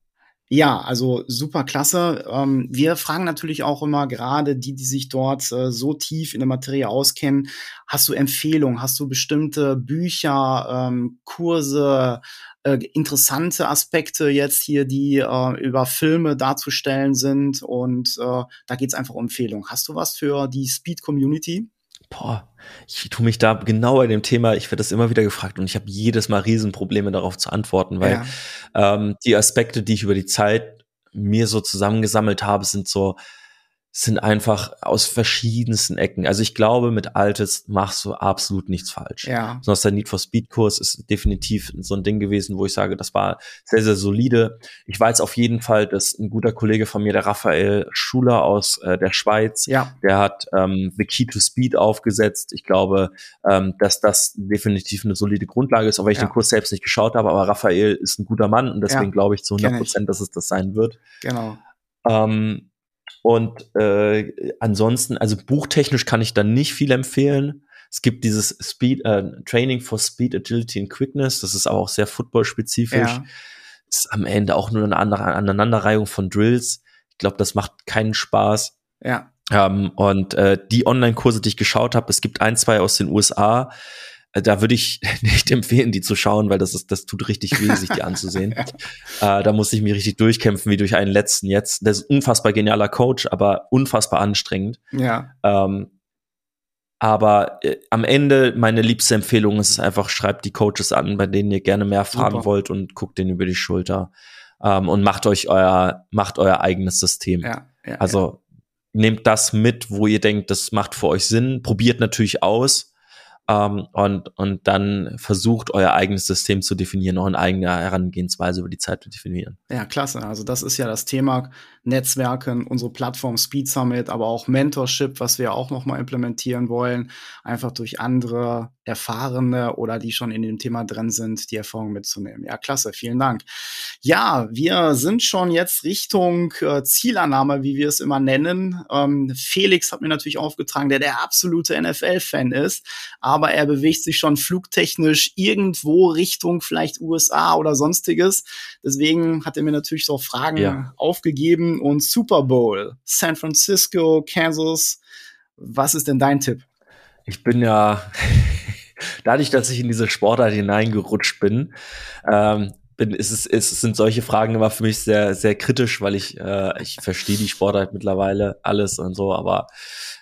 Ja, also super klasse. Ähm, wir fragen natürlich auch immer gerade die, die sich dort äh, so tief in der Materie auskennen, hast du Empfehlungen, hast du bestimmte Bücher, ähm, Kurse, äh, interessante Aspekte jetzt hier, die äh, über Filme darzustellen sind und äh, da geht's einfach um Empfehlungen. Hast du was für die Speed Community? Boah, ich tue mich da genau bei dem Thema, ich werde das immer wieder gefragt und ich habe jedes Mal Riesenprobleme darauf zu antworten, weil ja. ähm, die Aspekte, die ich über die Zeit mir so zusammengesammelt habe, sind so sind einfach aus verschiedensten Ecken. Also ich glaube, mit Altes machst du absolut nichts falsch. Ja. Sonst der Need for Speed Kurs ist definitiv so ein Ding gewesen, wo ich sage, das war sehr, sehr solide. Ich weiß auf jeden Fall, dass ein guter Kollege von mir, der Raphael Schuler aus äh, der Schweiz, Ja. der hat ähm, The Key to Speed aufgesetzt. Ich glaube, ähm, dass das definitiv eine solide Grundlage ist, auch wenn ich Ja. den Kurs selbst nicht geschaut habe. Aber Raphael ist ein guter Mann und deswegen Ja. glaube ich zu Kenn 100 ich. Prozent, dass es das sein wird. Genau. Ähm, und äh, ansonsten, also buchtechnisch kann ich da nicht viel empfehlen. Es gibt dieses Speed äh, Training for Speed, Agility and Quickness. Das ist aber auch sehr football-spezifisch. Ja. Ist am Ende auch nur eine andere Aneinanderreihung von Drills. Ich glaube, das macht keinen Spaß. Ja. Ähm, und äh, die Online-Kurse, die ich geschaut habe, es gibt ein, zwei aus den USA. Äh, Da würde ich nicht empfehlen, die zu schauen, weil das ist, das tut richtig weh, sich die anzusehen. äh, da muss ich mich richtig durchkämpfen, wie durch einen letzten jetzt. Der ist ein unfassbar genialer Coach, aber unfassbar anstrengend. Ja. Ähm, aber äh, am Ende meine liebste Empfehlung ist es einfach, schreibt die Coaches an, bei denen ihr gerne mehr fahren Super. wollt und guckt denen über die Schulter ähm, und macht euch euer, macht euer eigenes System. Ja. ja. Also nehmt das mit, wo ihr denkt, das macht für euch Sinn. Probiert natürlich aus ähm, und, und dann versucht, euer eigenes System zu definieren, eure eigene Herangehensweise über die Zeit zu definieren. Ja, klasse. Also das ist ja das Thema Netzwerken, unsere Plattform Speed Summit, aber auch Mentorship, was wir auch nochmal implementieren wollen, einfach durch andere Erfahrene oder die schon in dem Thema drin sind, die Erfahrung mitzunehmen. Ja, klasse. Vielen Dank. Ja, wir sind schon jetzt Richtung äh, Zielannahme, wie wir es immer nennen. Ähm, Felix hat mir natürlich aufgetragen, der der absolute NFL-Fan ist, aber er bewegt sich schon flugtechnisch irgendwo Richtung vielleicht USA oder sonstiges. Deswegen hat er mir natürlich so Fragen Ja. aufgegeben und Super Bowl, San Francisco, Kansas. Was ist denn dein Tipp? Ich bin ja, dadurch, dass ich in diese Sportart hineingerutscht bin, ähm, bin ist es, ist, sind solche Fragen immer für mich sehr, sehr kritisch, weil ich, äh, ich verstehe die Sportart mittlerweile alles und so, aber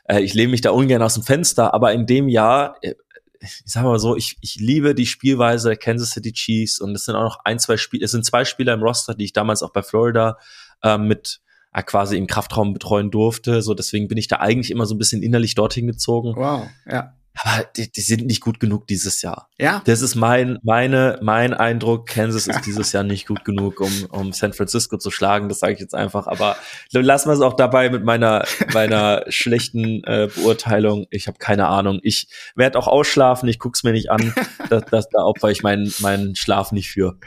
äh, ich lehne mich da ungern aus dem Fenster. Aber in dem Jahr, äh, ich sag mal so, ich, ich liebe die Spielweise der Kansas City Chiefs und es sind auch noch ein, zwei Spiele, es sind zwei Spieler im Roster, die ich damals auch bei Florida äh, mit äh, quasi im Kraftraum betreuen durfte. So, deswegen bin ich da eigentlich immer so ein bisschen innerlich dorthin gezogen. Wow, ja. Aber die, die sind nicht gut genug dieses Jahr. Ja, Das ist mein, meine, mein Eindruck. Kansas ist dieses Jahr nicht gut genug, um, um San Francisco zu schlagen. Das sage ich jetzt einfach. Aber lassen wir es auch dabei mit meiner, meiner schlechten äh, Beurteilung. Ich habe keine Ahnung. Ich werde auch ausschlafen. Ich guck's mir nicht an. Das, das, da opfer ich meinen, meinen Schlaf nicht für.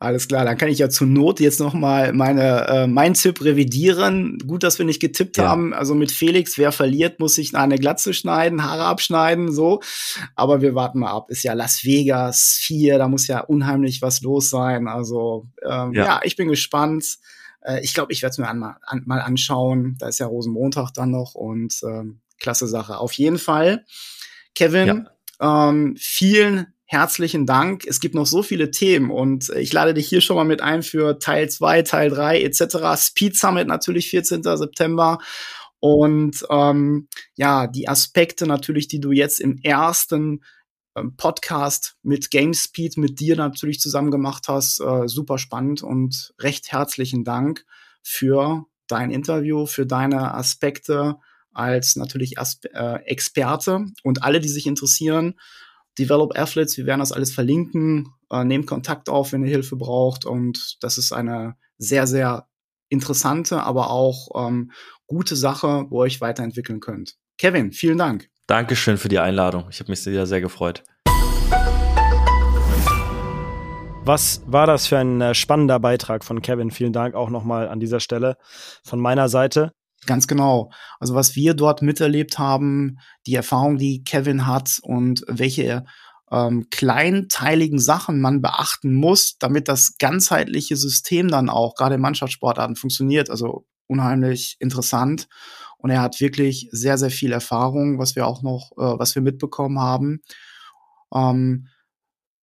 Alles klar, dann kann ich ja zur Not jetzt noch mal meine äh, meinen Tipp revidieren. Gut, dass wir nicht getippt Ja. haben. Also mit Felix, wer verliert, muss sich eine Glatze schneiden, Haare abschneiden, so. Aber wir warten mal ab. Ist ja Las Vegas 4, da muss ja unheimlich was los sein. Also ähm, ja. Ja. ich bin gespannt. Äh, ich glaube, ich werde es mir an, an, mal anschauen. Da ist ja Rosenmontag dann noch und ähm, klasse Sache. Auf jeden Fall, Kevin. Ähm, vielen herzlichen Dank. Es gibt noch so viele Themen und ich lade dich hier schon mal mit ein für Teil 2, Teil 3 etc. Speed Summit natürlich 14. September. Und ähm, ja, die Aspekte natürlich, die du jetzt im ersten ähm, Podcast mit GameSpeed mit dir natürlich zusammen gemacht hast, äh, super spannend und recht herzlichen Dank für dein Interview, für deine Aspekte als natürlich Aspe äh, Experte und alle, die sich interessieren. Develop Athletes, wir werden das alles verlinken. Äh, nehmt Kontakt auf, wenn ihr Hilfe braucht. Und das ist eine sehr, sehr interessante, aber auch ähm, gute Sache, wo ihr euch weiterentwickeln könnt. Kevin, vielen Dank. Dankeschön für die Einladung. Ich habe mich sehr, sehr gefreut. Was war das für ein äh, spannender Beitrag von Kevin? Vielen Dank auch nochmal an dieser Stelle von meiner Seite. Ganz genau. Also was wir dort miterlebt haben, die Erfahrung, die Kevin hat und welche ähm, kleinteiligen Sachen man beachten muss, damit das ganzheitliche System dann auch gerade in Mannschaftssportarten funktioniert. Also unheimlich interessant. Und er hat wirklich sehr, sehr viel Erfahrung, was wir auch noch, äh, was wir mitbekommen haben. Ähm,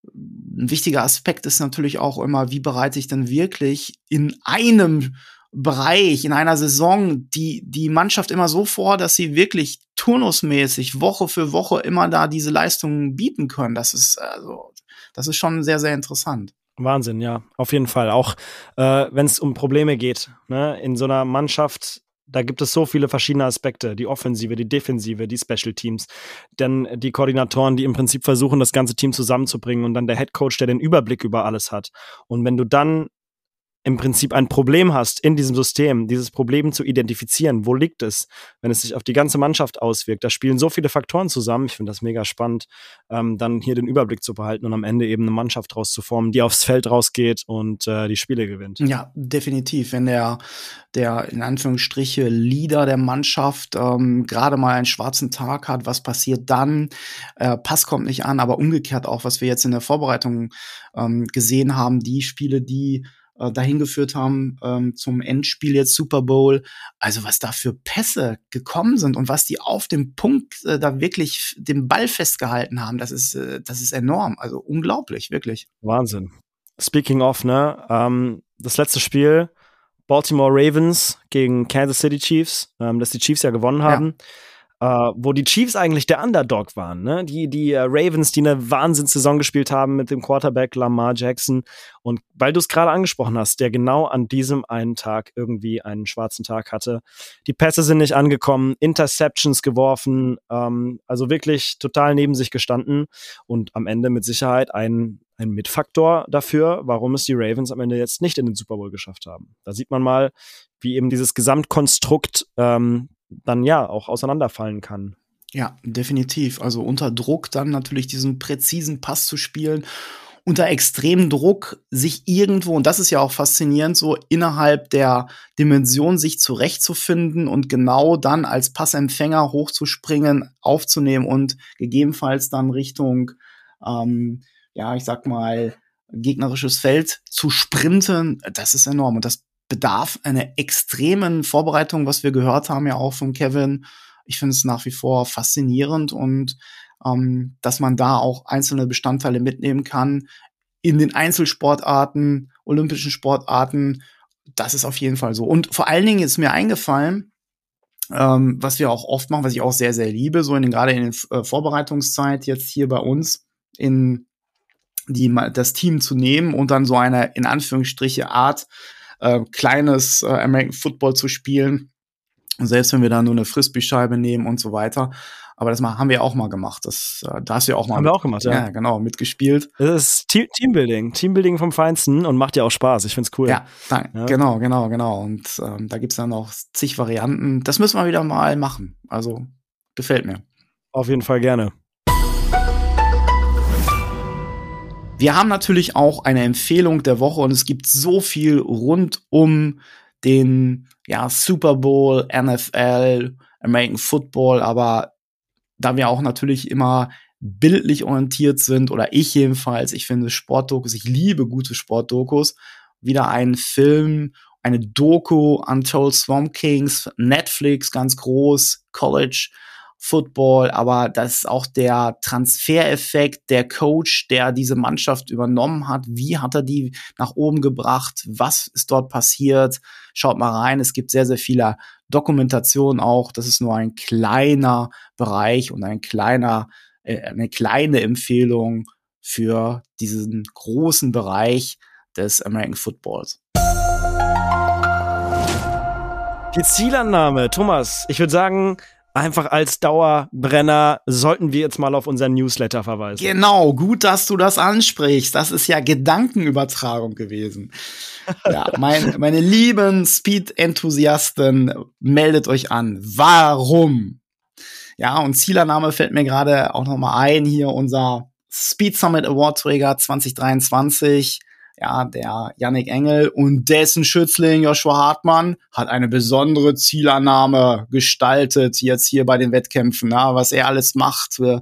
ein wichtiger Aspekt ist natürlich auch immer, wie bereite ich denn wirklich in einem Bereich, in einer Saison, die, die Mannschaft immer so vor, dass sie wirklich turnusmäßig Woche für Woche immer da diese Leistungen bieten können. Das ist, also, das ist schon sehr, sehr interessant. Wahnsinn, ja, auf jeden Fall. Auch äh, wenn es um Probleme geht, ne? in so einer Mannschaft, da gibt es so viele verschiedene Aspekte. Die Offensive, die Defensive, die Special Teams, dann die Koordinatoren, die im Prinzip versuchen, das ganze Team zusammenzubringen und dann der Head Coach, der den Überblick über alles hat. Und wenn du dann im Prinzip ein Problem hast in diesem System, dieses Problem zu identifizieren, wo liegt es, wenn es sich auf die ganze Mannschaft auswirkt. Da spielen so viele Faktoren zusammen. Ich finde das mega spannend, ähm, dann hier den Überblick zu behalten und am Ende eben eine Mannschaft draus zu formen, die aufs Feld rausgeht und äh, die Spiele gewinnt. Ja, definitiv. Wenn der, der in Anführungsstriche Leader der Mannschaft ähm, gerade mal einen schwarzen Tag hat, was passiert dann? Äh, Pass kommt nicht an, aber umgekehrt auch, was wir jetzt in der Vorbereitung ähm, gesehen haben, die Spiele, die äh, dahin geführt haben ähm, zum Endspiel jetzt Super Bowl. Also was da für Pässe gekommen sind und was die auf dem Punkt äh, da wirklich den Ball festgehalten haben, das ist, äh, das ist enorm. Also unglaublich, wirklich. Wahnsinn. Speaking of, ne, ähm, das letzte Spiel, Baltimore Ravens gegen Kansas City Chiefs, ähm, dass die Chiefs ja gewonnen haben. Ja äh, wo die Chiefs eigentlich der Underdog waren. Ne? Die, die äh, Ravens, die eine Wahnsinnssaison gespielt haben mit dem Quarterback Lamar Jackson. Und weil du es gerade angesprochen hast, der genau an diesem einen Tag irgendwie einen schwarzen Tag hatte. Die Pässe sind nicht angekommen, Interceptions geworfen, ähm, also wirklich total neben sich gestanden und am Ende mit Sicherheit ein ein Mitfaktor dafür, warum es die Ravens am Ende jetzt nicht in den Super Bowl geschafft haben. Da sieht man mal, wie eben dieses Gesamtkonstrukt ähm, dann ja auch auseinanderfallen kann. Ja, definitiv. Also unter Druck dann natürlich diesen präzisen Pass zu spielen, unter extremem Druck sich irgendwo, und das ist ja auch faszinierend, so innerhalb der Dimension sich zurechtzufinden und genau dann als Passempfänger hochzuspringen, aufzunehmen und gegebenenfalls dann Richtung, ähm, ja, ich sag mal, gegnerisches Feld zu sprinten, das ist enorm. Und das bedarf einer extremen Vorbereitung, was wir gehört haben ja auch von Kevin. Ich finde es nach wie vor faszinierend und ähm, dass man da auch einzelne Bestandteile mitnehmen kann in den Einzelsportarten, olympischen Sportarten. Das ist auf jeden Fall so. Und vor allen Dingen ist mir eingefallen, ähm, was wir auch oft machen, was ich auch sehr, sehr liebe, so in den, gerade in der äh, Vorbereitungszeit jetzt hier bei uns in die, das Team zu nehmen und dann so eine, in Anführungsstriche, Art äh, kleines äh, American Football zu spielen. Selbst wenn wir da nur eine Frisbee-Scheibe nehmen und so weiter. Aber das mal, haben wir auch mal gemacht. Das, äh, da hast du ja auch mal. Haben wir auch gemacht, ja. Ja, genau, mitgespielt. Das ist Team Teambuilding. Teambuilding vom Feinsten und macht ja auch Spaß. Ich find's cool. Ja, nein, ja. genau, genau, genau. Und ähm, da gibt's dann noch zig Varianten. Das müssen wir wieder mal machen. Also, gefällt mir. Auf jeden Fall gerne. Wir haben natürlich auch eine Empfehlung der Woche und es gibt so viel rund um den ja, Super Bowl, NFL, American Football, aber da wir auch natürlich immer bildlich orientiert sind oder ich jedenfalls, ich finde Sportdokus, ich liebe gute Sportdokus, wieder ein Film, eine Doku, Untold Swamp Kings, Netflix ganz groß, College Football, aber das ist auch der Transfereffekt, der Coach, der diese Mannschaft übernommen hat. Wie hat er die nach oben gebracht? Was ist dort passiert? Schaut mal rein. Es gibt sehr, sehr viele Dokumentationen auch. Das ist nur ein kleiner Bereich und ein kleiner, äh, eine kleine Empfehlung für diesen großen Bereich des American Footballs. Die Zielannahme, Thomas, ich würde sagen, einfach als Dauerbrenner sollten wir jetzt mal auf unseren Newsletter verweisen. Genau, gut, dass du das ansprichst. Das ist ja Gedankenübertragung gewesen. Ja, mein, meine lieben Speed-Enthusiasten, meldet euch an. Warum? Ja, und Zielername fällt mir gerade auch noch mal ein. Hier unser Speed Summit Award Träger 2023 ja, der Yannick Engel und dessen Schützling Joshua Hartmann hat eine besondere Zielannahme gestaltet jetzt hier bei den Wettkämpfen, ja, was er alles macht. Äh,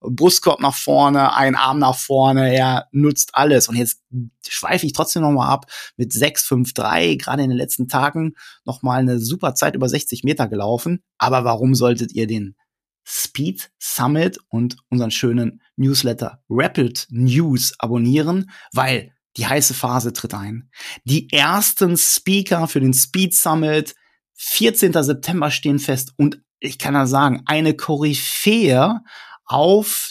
Brustkorb nach vorne, ein Arm nach vorne, er nutzt alles. Und jetzt schweife ich trotzdem nochmal ab mit 6,53, gerade in den letzten Tagen nochmal eine super Zeit über 60 Meter gelaufen. Aber warum solltet ihr den Speed Summit und unseren schönen Newsletter Rapid News abonnieren? Weil die heiße Phase tritt ein. Die ersten Speaker für den Speed Summit, 14. September stehen fest und ich kann da sagen, eine Koryphäe auf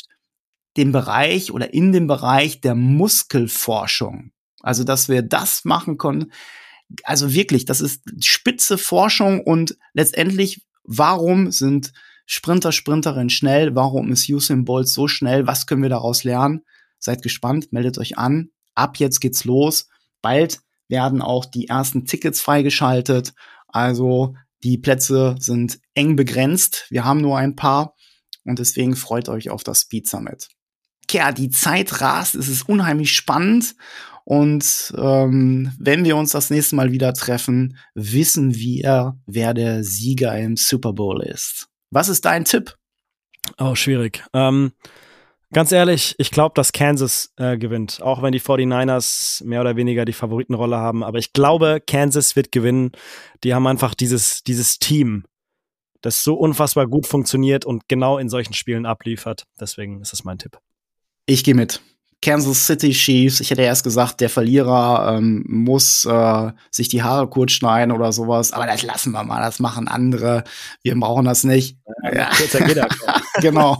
dem Bereich oder in dem Bereich der Muskelforschung. Also, dass wir das machen können, also wirklich, das ist spitze Forschung und letztendlich, warum sind Sprinter, Sprinterinnen schnell? Warum ist Usain Bolt so schnell? Was können wir daraus lernen? Seid gespannt, meldet euch an. Ab jetzt geht's los. Bald werden auch die ersten Tickets freigeschaltet. Also die Plätze sind eng begrenzt. Wir haben nur ein paar und deswegen freut euch auf das Speed Summit. Ja, die Zeit rast, es ist unheimlich spannend und ähm, wenn wir uns das nächste Mal wieder treffen, wissen wir, wer der Sieger im Super Bowl ist. Was ist dein Tipp? Oh, schwierig. Ähm, ganz ehrlich, ich glaube, dass Kansas äh, gewinnt, auch wenn die 49ers mehr oder weniger die Favoritenrolle haben. Aber ich glaube, Kansas wird gewinnen. Die haben einfach dieses, dieses Team, das so unfassbar gut funktioniert und genau in solchen Spielen abliefert. Deswegen ist das mein Tipp. Ich gehe mit. Kansas City Chiefs. Ich hätte erst gesagt, der Verlierer ähm, muss äh, sich die Haare kurz schneiden oder sowas. Aber das lassen wir mal. Das machen andere. Wir brauchen das nicht. Ja. Kürzer genau.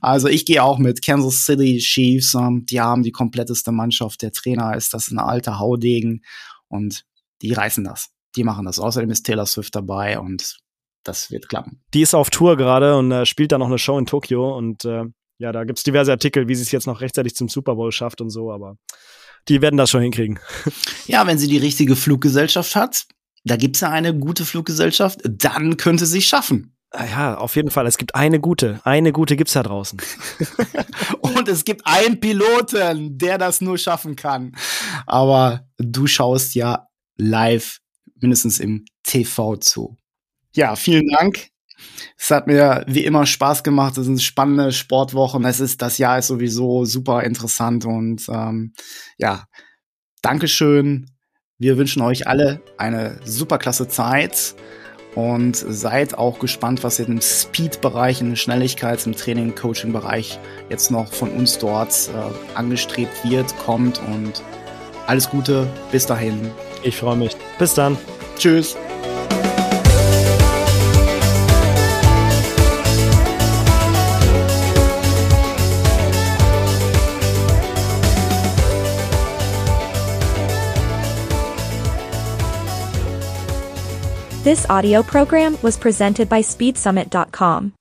Also ich gehe auch mit Kansas City Chiefs. Ähm, die haben die kompletteste Mannschaft. Der Trainer ist das ein alter Haudegen und die reißen das. Die machen das. Außerdem ist Taylor Swift dabei und das wird klappen. Die ist auf Tour gerade und äh, spielt da noch eine Show in Tokio und äh, ja, da gibt's diverse Artikel, wie sie es jetzt noch rechtzeitig zum Super Bowl schafft und so, aber die werden das schon hinkriegen. Ja, wenn sie die richtige Fluggesellschaft hat, da gibt's ja eine gute Fluggesellschaft, dann könnte sie schaffen. Ah ja, auf jeden Fall. Es gibt eine gute. Eine gute gibt's da draußen. Und es gibt einen Piloten, der das nur schaffen kann. Aber du schaust ja live, mindestens im TV zu. Ja, vielen Dank. Es hat mir wie immer Spaß gemacht. Es sind spannende Sportwochen. Es ist das Jahr ist sowieso super interessant und ähm, ja, Dankeschön. Wir wünschen euch alle eine super klasse Zeit und seid auch gespannt, was im Speed-Bereich, in den Schnelligkeits-, im Training-, Coaching-Bereich jetzt noch von uns dort äh, angestrebt wird, kommt und alles Gute. Bis dahin. Ich freue mich. Bis dann. Tschüss. This audio program was presented by SpeedSummit.com.